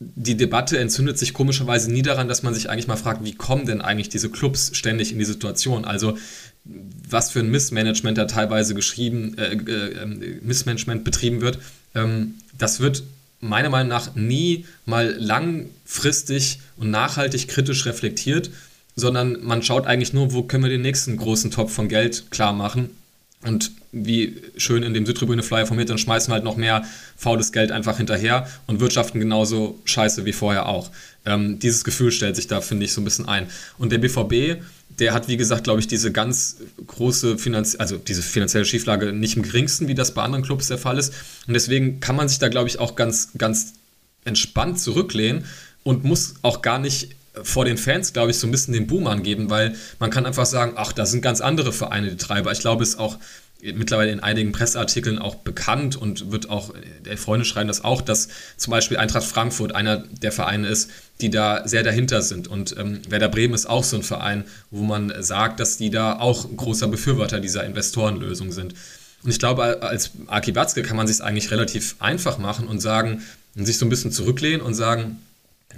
die Debatte entzündet sich komischerweise nie daran, dass man sich eigentlich mal fragt, wie kommen denn eigentlich diese Clubs ständig in die Situation? Also was für ein Missmanagement da teilweise geschrieben, äh, äh, ähm, Missmanagement betrieben wird, ähm, das wird meiner Meinung nach nie mal langfristig und nachhaltig kritisch reflektiert, sondern man schaut eigentlich nur, wo können wir den nächsten großen Topf von Geld klar machen. Und wie schön in dem Südtribüne-Flyer formiert, dann schmeißen wir halt noch mehr faules Geld einfach hinterher und wirtschaften genauso scheiße wie vorher auch. Ähm, dieses Gefühl stellt sich da, finde ich, so ein bisschen ein. Und der BVB der hat, wie gesagt, glaube ich, diese ganz große Finanz also diese finanzielle Schieflage nicht im geringsten, wie das bei anderen Clubs der Fall ist. Und deswegen kann man sich da, glaube ich, auch ganz, ganz entspannt zurücklehnen und muss auch gar nicht vor den Fans, glaube ich, so ein bisschen den Boom angeben, weil man kann einfach sagen, ach, da sind ganz andere Vereine die Treiber. Ich glaube, es ist auch mittlerweile in einigen Presseartikeln auch bekannt und wird auch, der Freunde schreiben das auch, dass zum Beispiel Eintracht Frankfurt einer der Vereine ist, die da sehr dahinter sind. Und ähm, Werder Bremen ist auch so ein Verein, wo man sagt, dass die da auch großer Befürworter dieser Investorenlösung sind. Und ich glaube, als Aki Watzke kann man sich es eigentlich relativ einfach machen und sagen, sich so ein bisschen zurücklehnen und sagen,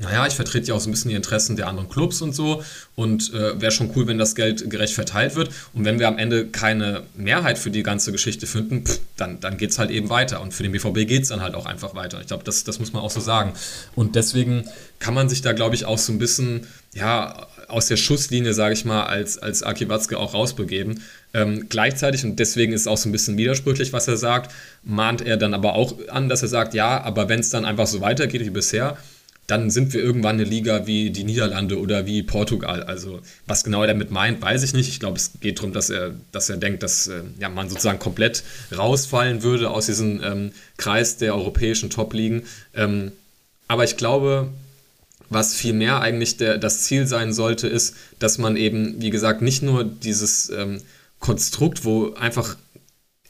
naja, ich vertrete ja auch so ein bisschen die Interessen der anderen Clubs und so und äh, wäre schon cool, wenn das Geld gerecht verteilt wird. Und wenn wir am Ende keine Mehrheit für die ganze Geschichte finden, pff, dann, dann geht es halt eben weiter. Und für den BVB geht es dann halt auch einfach weiter. Ich glaube, das, das muss man auch so sagen. Und deswegen kann man sich da, glaube ich, auch so ein bisschen, ja, aus der Schusslinie, sage ich mal, als, als Aki Watzke auch rausbegeben. Ähm, gleichzeitig, und deswegen ist es auch so ein bisschen widersprüchlich, was er sagt, mahnt er dann aber auch an, dass er sagt, ja, aber wenn es dann einfach so weitergeht wie bisher, dann sind wir irgendwann eine Liga wie die Niederlande oder wie Portugal. Also was genau er damit meint, weiß ich nicht. Ich glaube, es geht darum, dass er, dass er denkt, dass äh, ja, man sozusagen komplett rausfallen würde aus diesem ähm, Kreis der europäischen Top-Ligen. Ähm, aber ich glaube, was vielmehr eigentlich der, das Ziel sein sollte, ist, dass man eben, wie gesagt, nicht nur dieses ähm, Konstrukt, wo einfach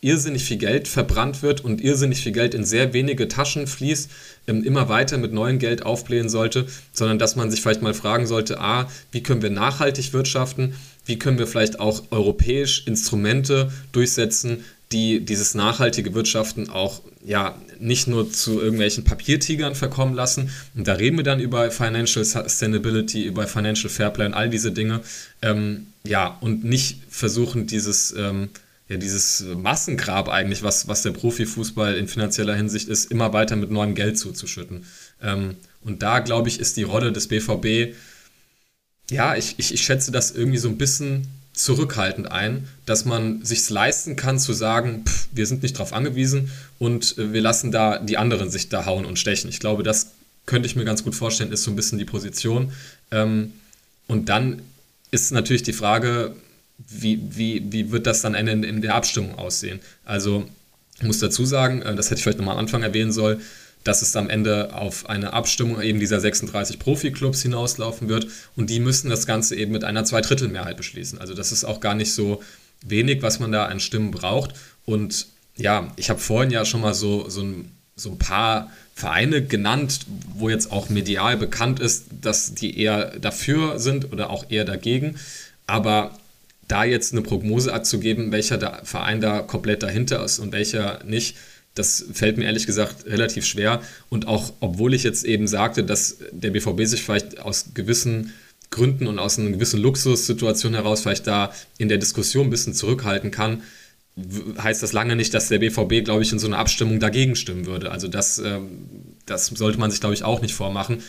irrsinnig viel Geld verbrannt wird und irrsinnig viel Geld in sehr wenige Taschen fließt, ähm, immer weiter mit neuem Geld aufblähen sollte, sondern dass man sich vielleicht mal fragen sollte, a, wie können wir nachhaltig wirtschaften, wie können wir vielleicht auch europäisch Instrumente durchsetzen, die dieses nachhaltige Wirtschaften auch ja nicht nur zu irgendwelchen Papiertigern verkommen lassen. Und da reden wir dann über Financial Sustainability, über Financial Fairplay und all diese Dinge. Ähm, ja, und nicht versuchen, dieses ähm, ja, dieses Massengrab eigentlich, was, was der Profifußball in finanzieller Hinsicht ist, immer weiter mit neuem Geld zuzuschütten. Ähm, und da, glaube ich, ist die Rolle des BVB, ja, ich, ich, ich schätze das irgendwie so ein bisschen zurückhaltend ein, dass man sich leisten kann zu sagen, pff, wir sind nicht darauf angewiesen und äh, wir lassen da die anderen sich da hauen und stechen. Ich glaube, das könnte ich mir ganz gut vorstellen, ist so ein bisschen die Position. Ähm, und dann ist natürlich die Frage, wie, wie, wie wird das dann in, in der Abstimmung aussehen? Also ich muss dazu sagen, äh, das hätte ich vielleicht nochmal am Anfang erwähnen sollen, dass es am Ende auf eine Abstimmung eben dieser 36 Profi-Clubs hinauslaufen wird und die müssen das Ganze eben mit einer Zweidrittelmehrheit beschließen. Also das ist auch gar nicht so wenig, was man da an Stimmen braucht. Und ja, ich habe vorhin ja schon mal so, so, ein, so ein paar Vereine genannt, wo jetzt auch medial bekannt ist, dass die eher dafür sind oder auch eher dagegen. Aber da jetzt eine Prognose abzugeben, welcher Verein da komplett dahinter ist und welcher nicht, das fällt mir ehrlich gesagt relativ schwer. Und auch, obwohl ich jetzt eben sagte, dass der BVB sich vielleicht aus gewissen Gründen und aus einer gewissen Luxussituation heraus vielleicht da in der Diskussion ein bisschen zurückhalten kann, heißt das lange nicht, dass der BVB, glaube ich, in so einer Abstimmung dagegen stimmen würde. Also das, ähm, das sollte man sich, glaube ich, auch nicht vormachen.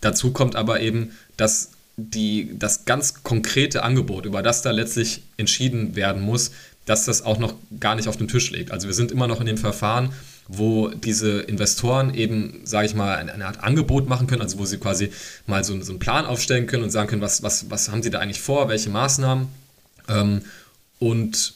Dazu kommt aber eben, dass die, das ganz konkrete Angebot, über das da letztlich entschieden werden muss, dass das auch noch gar nicht auf dem Tisch liegt. Also wir sind immer noch in dem Verfahren, wo diese Investoren eben, sage ich mal, eine, Art Angebot machen können, also wo sie quasi mal so, so, einen Plan aufstellen können und sagen können, was, was, was haben sie da eigentlich vor, welche Maßnahmen ähm, und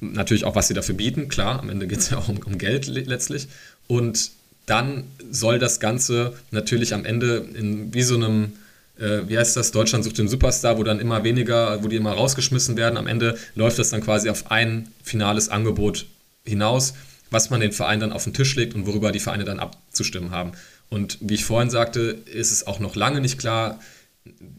natürlich auch, was sie dafür bieten, klar, am Ende geht es *laughs* ja auch um, um Geld letztlich und dann soll das Ganze natürlich am Ende in wie so einem äh, wie heißt das, Deutschland sucht den Superstar, wo dann immer weniger, wo die immer rausgeschmissen werden. Am Ende läuft das dann quasi auf ein finales Angebot hinaus, was man den Verein dann auf den Tisch legt und worüber die Vereine dann abzustimmen haben. Und wie ich vorhin sagte, ist es auch noch lange nicht klar,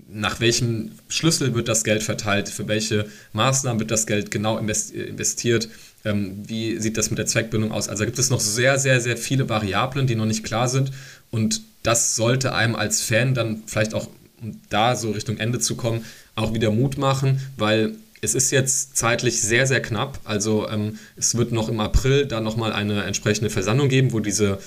nach welchem Schlüssel wird das Geld verteilt, für welche Maßnahmen wird das Geld genau investiert, ähm, wie sieht das mit der Zweckbindung aus. Also gibt es noch sehr, sehr, sehr viele Variablen, die noch nicht klar sind und das sollte einem als Fan dann vielleicht auch um da so Richtung Ende zu kommen, auch wieder Mut machen, weil es ist jetzt zeitlich sehr, sehr knapp. Also ähm, es wird noch im April dann nochmal eine entsprechende Versammlung geben, wo diese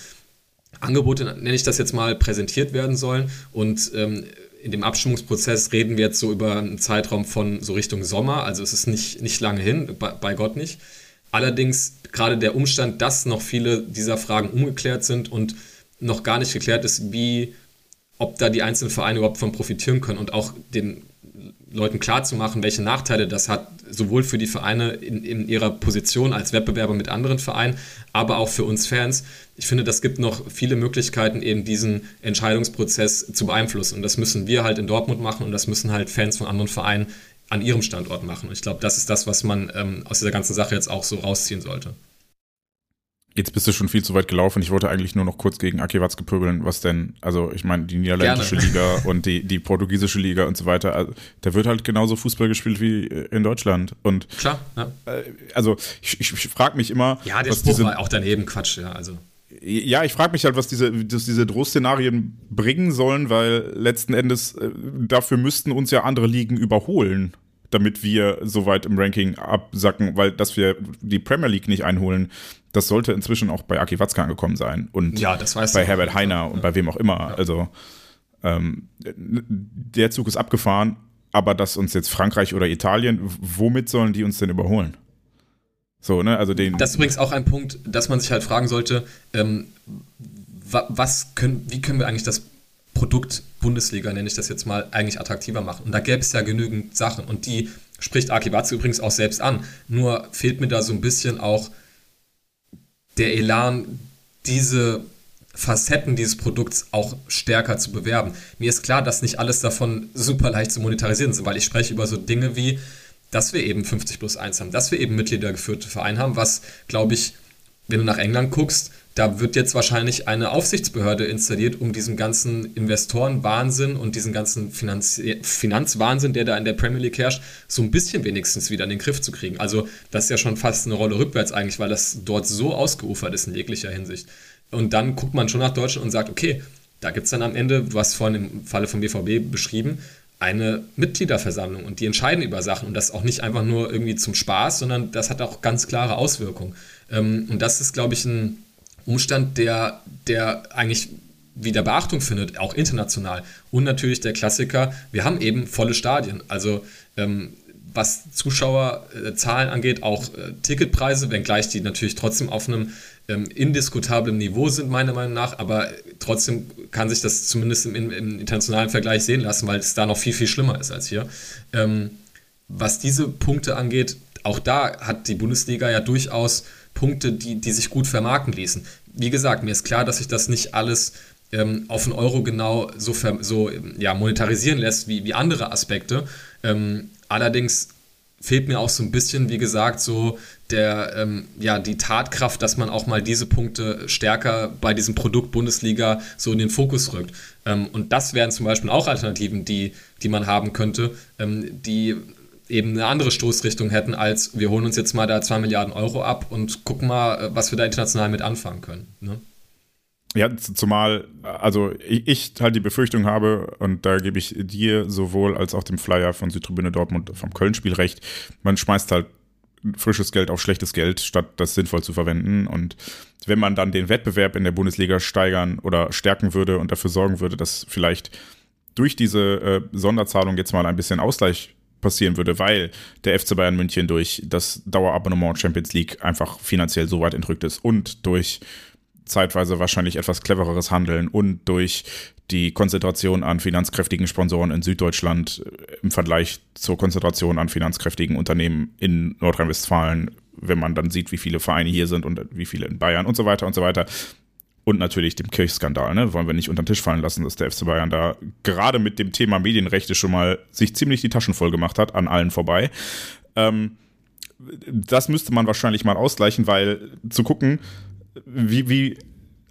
Angebote, nenne ich das jetzt mal, präsentiert werden sollen. Und ähm, in dem Abstimmungsprozess reden wir jetzt so über einen Zeitraum von so Richtung Sommer. Also es ist nicht, nicht lange hin, bei, bei Gott nicht. Allerdings gerade der Umstand, dass noch viele dieser Fragen umgeklärt sind und noch gar nicht geklärt ist, wie ob da die einzelnen Vereine überhaupt von profitieren können und auch den Leuten klarzumachen, welche Nachteile das hat, sowohl für die Vereine in, in, ihrer Position als Wettbewerber mit anderen Vereinen, aber auch für uns Fans. Ich finde, das gibt noch viele Möglichkeiten, eben diesen Entscheidungsprozess zu beeinflussen. Und das müssen wir halt in Dortmund machen und das müssen halt Fans von anderen Vereinen an ihrem Standort machen. Und ich glaube, das ist das, was man ähm, aus dieser ganzen Sache jetzt auch so rausziehen sollte. Jetzt bist du schon viel zu weit gelaufen. Ich wollte eigentlich nur noch kurz gegen Aki Watzke pöbeln, was denn, also ich meine, die niederländische Gerne. Liga *laughs* und die, die portugiesische Liga und so weiter, also, da wird halt genauso Fußball gespielt wie in Deutschland. Und Klar, ja. Äh, also ich, ich, ich frage mich immer. Ja, der was Spruch diese, war auch daneben Quatsch, ja, also. Ja, ich frage mich halt, was diese, was diese Drohszenarien bringen sollen, weil letzten Endes äh, dafür müssten uns ja andere Ligen überholen damit wir so weit im Ranking absacken, weil dass wir die Premier League nicht einholen, das sollte inzwischen auch bei Aki Watzke angekommen sein und ja, das bei Herbert Heiner ja. und bei wem auch immer. Ja. Also ähm, der Zug ist abgefahren, aber dass uns jetzt Frankreich oder Italien, womit sollen die uns denn überholen? So, ne? Also den. Das ist übrigens auch ein Punkt, dass man sich halt fragen sollte, ähm, was können, wie können wir eigentlich das Produkt Bundesliga, nenne ich das jetzt mal, eigentlich attraktiver machen? Und da gäbe es ja genügend Sachen und die spricht Aki Watzke übrigens auch selbst an. Nur fehlt mir da so ein bisschen auch der Elan, diese Facetten dieses Produkts auch stärker zu bewerben. Mir ist klar, dass nicht alles davon super leicht zu monetarisieren ist, weil ich spreche über so Dinge wie, dass wir eben 50 plus 1 haben, dass wir eben mitgliedergeführte Vereine haben, was, glaube ich, wenn du nach England guckst, da wird jetzt wahrscheinlich eine Aufsichtsbehörde installiert, um diesen ganzen Investorenwahnsinn und diesen ganzen Finanz Finanzwahnsinn, der da in der Premier League herrscht, so ein bisschen wenigstens wieder in den Griff zu kriegen. Also das ist ja schon fast eine Rolle rückwärts eigentlich, weil das dort so ausgeufert ist in jeglicher Hinsicht. Und dann guckt man schon nach Deutschland und sagt, okay, da gibt es dann am Ende, hast vorhin im Falle vom BVB beschrieben, eine Mitgliederversammlung und die entscheiden über Sachen und das auch nicht einfach nur irgendwie zum Spaß, sondern das hat auch ganz klare Auswirkungen. Ähm, und das ist, glaube ich, ein Umstand, der, der eigentlich wieder Beachtung findet, auch international. Und natürlich der Klassiker, wir haben eben volle Stadien. Also ähm, was Zuschauerzahlen angeht, auch äh, Ticketpreise, wenngleich die natürlich trotzdem auf einem ähm, indiskutablen Niveau sind, meiner Meinung nach, aber trotzdem kann sich das zumindest im, im, internationalen Vergleich sehen lassen, weil es da noch viel, viel schlimmer ist als hier. Ähm, was diese Punkte angeht, auch da hat die Bundesliga ja durchaus Punkte, die, die sich gut vermarkten ließen. Wie gesagt, mir ist klar, dass sich das nicht alles ähm, auf einen Euro genau so, so ja, monetarisieren lässt wie, wie andere Aspekte. Ähm, allerdings fehlt mir auch so ein bisschen, wie gesagt, so der, ähm, ja, die Tatkraft, dass man auch mal diese Punkte stärker bei diesem Produkt Bundesliga so in den Fokus rückt. Ähm, und das wären zum Beispiel auch Alternativen, die, die man haben könnte, ähm, die eben eine andere Stoßrichtung hätten, als wir holen uns jetzt mal da 2 Milliarden Euro ab und gucken mal, äh, was wir da international mit anfangen können. Ne? Ja, zumal, also ich, ich, halt die Befürchtung habe, und da gebe ich dir sowohl als auch dem Flyer von Südtribüne Dortmund vom Köln-Spiel recht, man schmeißt halt frisches Geld auf schlechtes Geld, statt das sinnvoll zu verwenden. Und wenn man dann den Wettbewerb in der Bundesliga steigern oder stärken würde und dafür sorgen würde, dass vielleicht durch diese äh, Sonderzahlung jetzt mal ein bisschen Ausgleich passieren würde, weil der FC Bayern München durch das Dauerabonnement Champions League einfach finanziell so weit entrückt ist und durch zeitweise wahrscheinlich etwas clevereres Handeln und durch die Konzentration an finanzkräftigen Sponsoren in Süddeutschland äh, im Vergleich zur Konzentration an finanzkräftigen Unternehmen in Nordrhein-Westfalen, wenn man dann sieht, wie viele Vereine hier sind und wie viele in Bayern und so weiter und so weiter. Und natürlich dem Kirchskandal, ne? Wollen wir nicht unter den Tisch fallen lassen, dass der FC Bayern da gerade mit dem Thema Medienrechte schon mal sich ziemlich die Taschen voll gemacht hat, an allen vorbei. Ähm, das müsste man wahrscheinlich mal ausgleichen, weil zu gucken, wie, wie,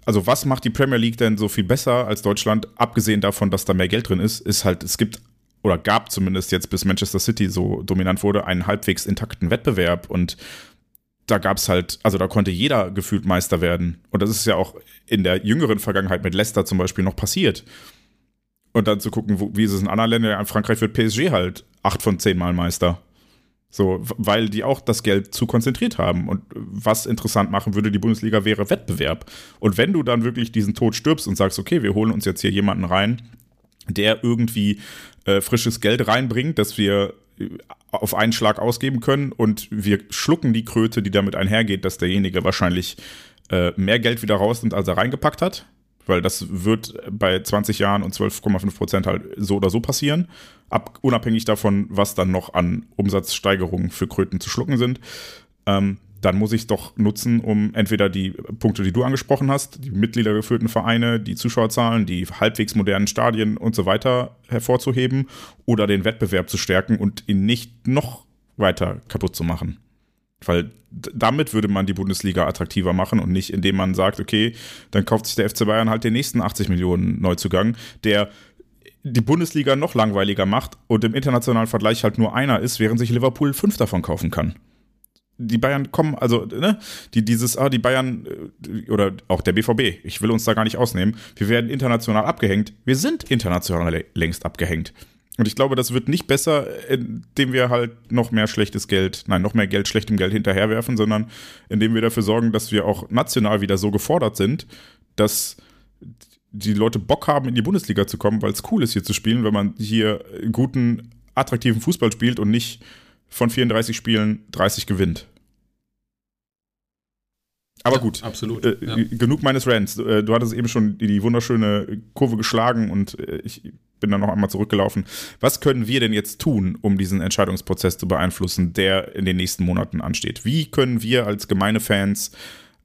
also was macht die Premier League denn so viel besser als Deutschland, abgesehen davon, dass da mehr Geld drin ist, ist halt, es gibt oder gab zumindest jetzt, bis Manchester City so dominant wurde, einen halbwegs intakten Wettbewerb und da gab es halt, also da konnte jeder gefühlt Meister werden. Und das ist ja auch in der jüngeren Vergangenheit mit Leicester zum Beispiel noch passiert. Und dann zu gucken, wo, wie ist es in anderen Ländern, in Frankreich wird PSG halt acht von zehn Mal Meister. So, weil die auch das Geld zu konzentriert haben. Und was interessant machen würde, die Bundesliga wäre Wettbewerb. Und wenn du dann wirklich diesen Tod stirbst und sagst, okay, wir holen uns jetzt hier jemanden rein, der irgendwie äh, frisches Geld reinbringt, dass wir auf einen Schlag ausgeben können und wir schlucken die Kröte, die damit einhergeht, dass derjenige wahrscheinlich äh, mehr Geld wieder rausnimmt, als er reingepackt hat. Weil das wird bei 20 Jahren und 12,5 Prozent halt so oder so passieren. Ab, unabhängig davon, was dann noch an Umsatzsteigerungen für Kröten zu schlucken sind. Ähm, dann muss ich es doch nutzen, um entweder die Punkte, die du angesprochen hast, die mitgliedergeführten Vereine, die Zuschauerzahlen, die halbwegs modernen Stadien und so weiter hervorzuheben oder den Wettbewerb zu stärken und ihn nicht noch weiter kaputt zu machen. Weil damit würde man die Bundesliga attraktiver machen und nicht, indem man sagt, okay, dann kauft sich der FC Bayern halt den nächsten 80 Millionen Neuzugang, der die Bundesliga noch langweiliger macht und im internationalen Vergleich halt nur einer ist, während sich Liverpool fünf davon kaufen kann. Die Bayern kommen, also, ne, die, dieses, ah, die Bayern äh, oder auch der BVB, ich will uns da gar nicht ausnehmen, wir werden international abgehängt. Wir sind international längst abgehängt. Und ich glaube, das wird nicht besser, indem wir halt noch mehr schlechtes Geld, nein, noch mehr Geld schlechtem Geld hinterherwerfen, sondern indem wir dafür sorgen, dass wir auch national wieder so gefordert sind, dass die Leute Bock haben, in die Bundesliga zu kommen, weil es cool ist, hier zu spielen, wenn man hier guten, attraktiven Fußball spielt und nicht von 34 Spielen 30 gewinnt. Aber ja, gut, absolut. Äh, ja. Genug meines Rants. Äh, du hattest eben schon die, die wunderschöne Kurve geschlagen und äh, ich bin dann noch einmal zurückgelaufen. Was können wir denn jetzt tun, um diesen Entscheidungsprozess zu beeinflussen, der in den nächsten Monaten ansteht? Wie können wir als gemeine Fans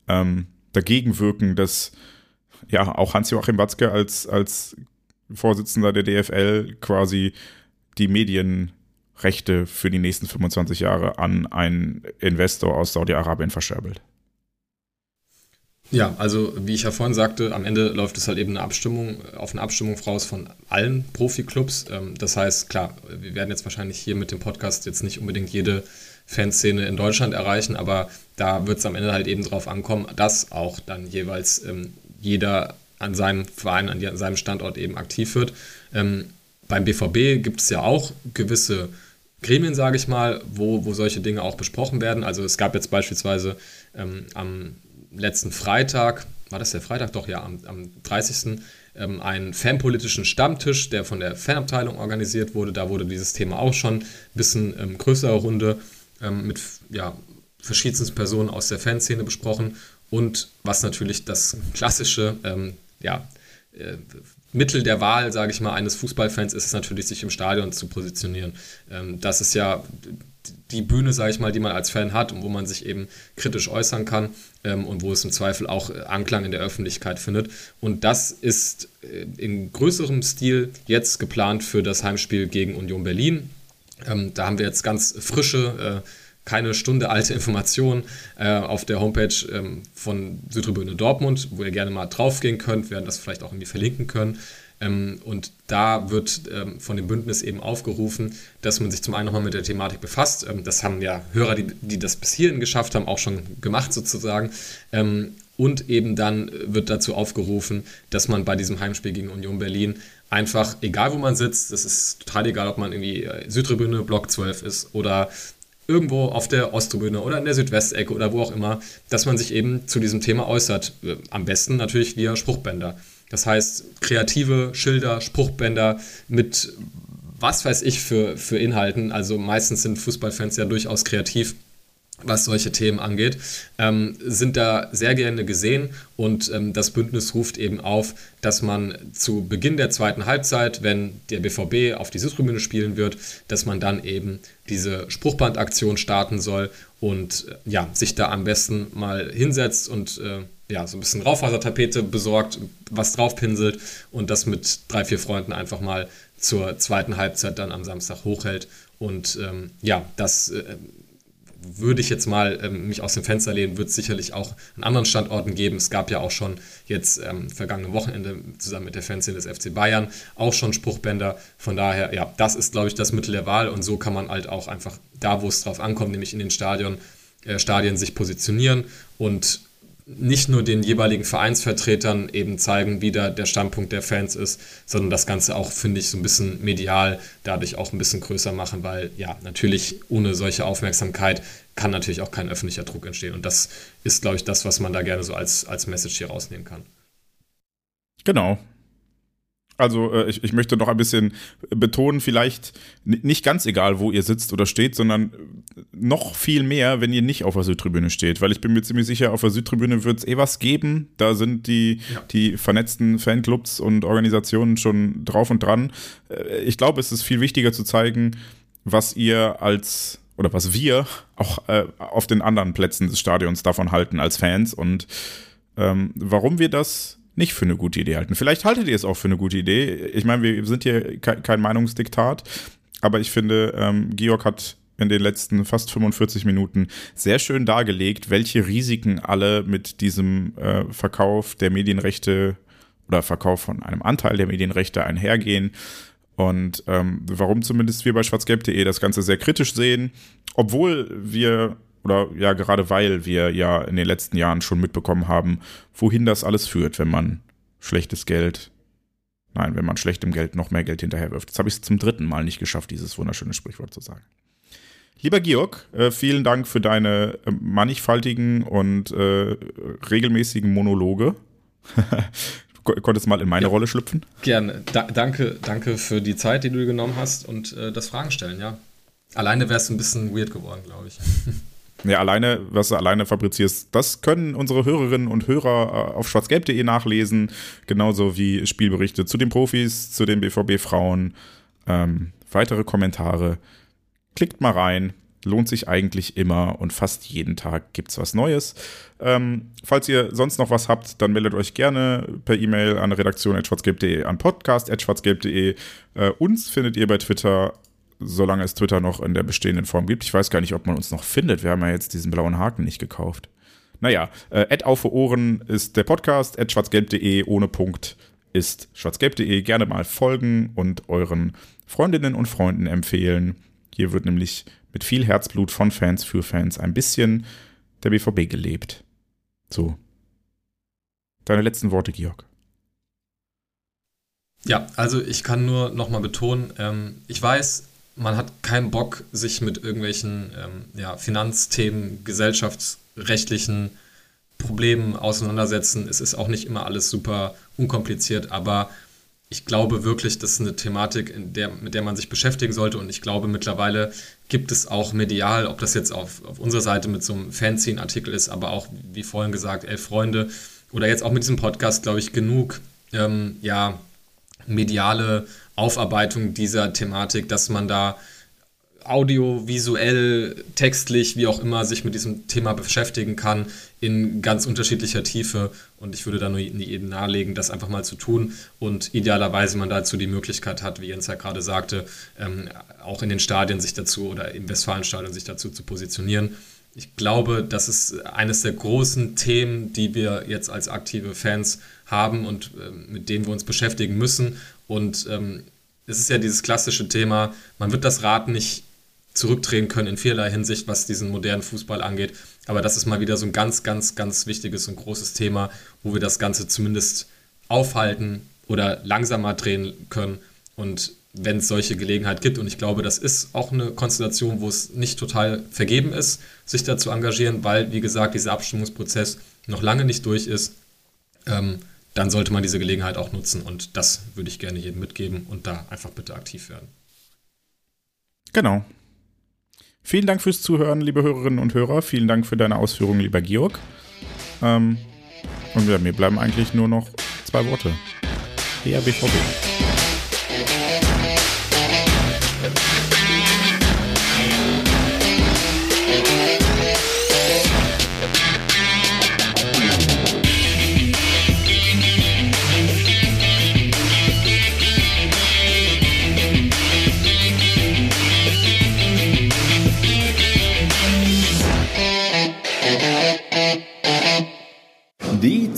ähm, dagegen wirken, dass ja auch Hans-Joachim Watzke als, als Vorsitzender der DFL quasi die Medienrechte für die nächsten 25 Jahre an einen Investor aus Saudi-Arabien verscherbelt? Ja, also wie ich ja vorhin sagte, am Ende läuft es halt eben eine Abstimmung, auf eine Abstimmung voraus von allen Profiklubs. Ähm, das heißt, klar, wir werden jetzt wahrscheinlich hier mit dem Podcast jetzt nicht unbedingt jede Fanszene in Deutschland erreichen, aber da wird es am Ende halt eben drauf ankommen, dass auch dann jeweils ähm, jeder an seinem Verein, an, seinem Standort eben aktiv wird. Ähm, beim BVB gibt es ja auch gewisse Gremien, sage ich mal, wo, wo solche Dinge auch besprochen werden. Also es gab jetzt beispielsweise ähm, am letzten Freitag, war das der Freitag? Doch, ja, am, am 30. Ähm, einen fanpolitischen Stammtisch, der von der Fanabteilung organisiert wurde. Da wurde dieses Thema auch schon ein bisschen ähm, größere Runde ähm, mit ja, verschiedensten Personen aus der Fanszene besprochen. Und was natürlich das klassische, ähm, ja, äh, Mittel der Wahl, sage ich mal, eines Fußballfans ist es natürlich, sich im Stadion zu positionieren. Ähm, das ist ja die Bühne, sage ich mal, die man als Fan hat und wo man sich eben kritisch äußern kann ähm, und wo es im Zweifel auch äh, Anklang in der Öffentlichkeit findet. Und das ist äh, in größerem Stil jetzt geplant für das Heimspiel gegen Union Berlin. Ähm, da haben wir jetzt ganz frische, äh, keine Stunde alte Informationen äh, auf der Homepage ähm, von Südtribüne Dortmund, wo ihr gerne mal draufgehen könnt, werden das vielleicht auch irgendwie verlinken können. Ähm, und da wird ähm, von dem Bündnis eben aufgerufen, dass man sich zum einen nochmal mit der Thematik befasst. Ähm, das haben ja Hörer, die, die das bis hierhin geschafft haben, auch schon gemacht sozusagen. und eben dann wird dazu aufgerufen, dass man bei diesem Heimspiel gegen Union Berlin einfach, egal wo man sitzt, das ist total egal, ob man irgendwie äh, Südtribüne, Block 12 ist oder irgendwo auf der Osttribüne oder in der Südwestecke oder wo auch immer, dass man sich eben zu diesem Thema äußert. Äh, am besten natürlich via Spruchbänder. Das heißt, kreative Schilder, Spruchbänder mit was weiß ich für, für Inhalten. Also meistens sind Fußballfans ja durchaus kreativ was solche Themen angeht, ähm, sind da sehr gerne gesehen und ähm, das Bündnis ruft eben auf, dass man zu Beginn der zweiten Halbzeit, wenn der BVB auf die Sitztribüne spielen wird, dass man dann eben diese Spruchbandaktion starten soll und äh, ja, sich da am besten mal hinsetzt und äh, ja, so ein bisschen Raufasertapete besorgt, was draufpinselt und das mit drei, vier Freunden einfach mal zur zweiten Halbzeit dann am Samstag hochhält. Und ähm, ja, das äh, würde ich jetzt mal ähm, mich aus dem Fenster lehnen, wird es sicherlich auch an anderen Standorten geben. Es gab ja auch schon jetzt ähm, vergangene Wochenende zusammen mit der Fanszene des FC Bayern auch schon Spruchbänder. Von daher, ja, das ist, glaube ich, das Mittel der Wahl und so kann man halt auch einfach da, wo es drauf ankommt, nämlich in den Stadion, äh, Stadien sich positionieren und nicht nur den jeweiligen Vereinsvertretern eben zeigen, wie da der Standpunkt der Fans ist, sondern das Ganze auch, finde ich, so ein bisschen medial dadurch auch ein bisschen größer machen, weil ja, natürlich ohne solche Aufmerksamkeit kann natürlich auch kein öffentlicher Druck entstehen. Und das ist, glaube ich, das, was man da gerne so als, als Message hier rausnehmen kann. Genau, also äh, ich, ich möchte noch ein bisschen betonen, vielleicht nicht ganz egal, wo ihr sitzt oder steht, sondern noch viel mehr, wenn ihr nicht auf der Südtribüne steht. Weil ich bin mir ziemlich sicher, auf der Südtribüne wird es eh was geben. Da sind die, ja. die vernetzten Fanclubs und Organisationen schon drauf und dran. Äh, ich glaube, es ist viel wichtiger zu zeigen, was ihr als oder was wir auch äh, auf den anderen Plätzen des Stadions davon halten als Fans und ähm, warum wir das nicht für eine gute Idee halten. Vielleicht haltet ihr es auch für eine gute Idee. Ich meine, wir sind hier kein Meinungsdiktat, aber ich finde, ähm, Georg hat in den letzten fast 45 Minuten sehr schön dargelegt, welche Risiken alle mit diesem äh, Verkauf der Medienrechte oder Verkauf von einem Anteil der Medienrechte einhergehen und ähm, warum zumindest wir bei schwarzgelb.de das Ganze sehr kritisch sehen, obwohl wir oder ja, gerade weil wir ja in den letzten Jahren schon mitbekommen haben, wohin das alles führt, wenn man schlechtes Geld, nein, wenn man schlechtem Geld noch mehr Geld hinterherwirft. Jetzt habe ich es zum dritten Mal nicht geschafft, dieses wunderschöne Sprichwort zu sagen. Lieber Georg, äh, vielen Dank für deine äh, mannigfaltigen und äh, regelmäßigen Monologe. *laughs* konntest mal in meine ja, Rolle schlüpfen. Gerne. Da, danke, danke für die Zeit, die du genommen hast und das Fragen stellen, ja. Alleine wärst du ein bisschen weird geworden, glaube ich. *laughs* Ja, alleine, was du alleine fabrizierst, das können unsere Hörerinnen und Hörer äh, auf schwarzgelb.de nachlesen, genauso wie Spielberichte zu den Profis, zu den BVB-Frauen, ähm, weitere Kommentare. Klickt mal rein, lohnt sich eigentlich immer und fast jeden Tag gibt es was Neues. Ähm, falls ihr sonst noch was habt, dann meldet euch gerne per E-Mail an redaktion.schwarzgelb.de, an podcast.schwarzgelb.de. Äh, uns findet ihr bei Twitter solange es Twitter noch in der bestehenden Form gibt. Ich weiß gar nicht, ob man uns noch findet. Wir haben ja jetzt diesen blauen Haken nicht gekauft. Naja, äh, auf Ohren ist der Podcast, at schwarzgelb.de ohne Punkt ist schwarzgelb.de. Gerne mal folgen und euren Freundinnen und Freunden empfehlen. Hier wird nämlich mit viel Herzblut von Fans für Fans ein bisschen der BVB gelebt. So. Deine letzten Worte, Georg. Ja, also ich kann nur nochmal betonen, ähm, ich weiß, man hat keinen Bock, sich mit irgendwelchen ähm, ja, Finanzthemen, gesellschaftsrechtlichen Problemen auseinandersetzen. Es ist auch nicht immer alles super unkompliziert, aber ich glaube wirklich, das ist eine Thematik, der, mit der man sich beschäftigen sollte. Und ich glaube, mittlerweile gibt es auch medial, ob das jetzt auf, auf unserer Seite mit so einem Fanzine-Artikel ist, aber auch, wie vorhin gesagt, elf Freunde oder jetzt auch mit diesem Podcast, glaube ich, genug ähm, ja, mediale Aufarbeitung dieser Thematik, dass man da audiovisuell, textlich, wie auch immer, sich mit diesem Thema beschäftigen kann, in ganz unterschiedlicher Tiefe. Und ich würde da nur jedem nahelegen, das einfach mal zu tun. Und idealerweise man dazu die Möglichkeit hat, wie Jens ja gerade sagte, ähm, auch in den Stadien sich dazu oder im Westfalenstadion sich dazu zu positionieren. Ich glaube, das ist eines der großen Themen, die wir jetzt als aktive Fans haben und äh, mit denen wir uns beschäftigen müssen. Und ähm, es ist ja dieses klassische Thema, man wird das Rad nicht zurückdrehen können in vielerlei Hinsicht, was diesen modernen Fußball angeht. Aber das ist mal wieder so ein ganz, ganz, ganz wichtiges und großes Thema, wo wir das Ganze zumindest aufhalten oder langsamer drehen können. Und wenn es solche Gelegenheit gibt, und ich glaube, das ist auch eine Konstellation, wo es nicht total vergeben ist, sich da zu engagieren, weil, wie gesagt, dieser Abstimmungsprozess noch lange nicht durch ist. Ähm, dann sollte man diese Gelegenheit auch nutzen und das würde ich gerne jedem mitgeben und da einfach bitte aktiv werden. Genau. Vielen Dank fürs Zuhören, liebe Hörerinnen und Hörer. Vielen Dank für deine Ausführungen, lieber Georg. Ähm, und ja, mir bleiben eigentlich nur noch zwei Worte. BRBVB. Die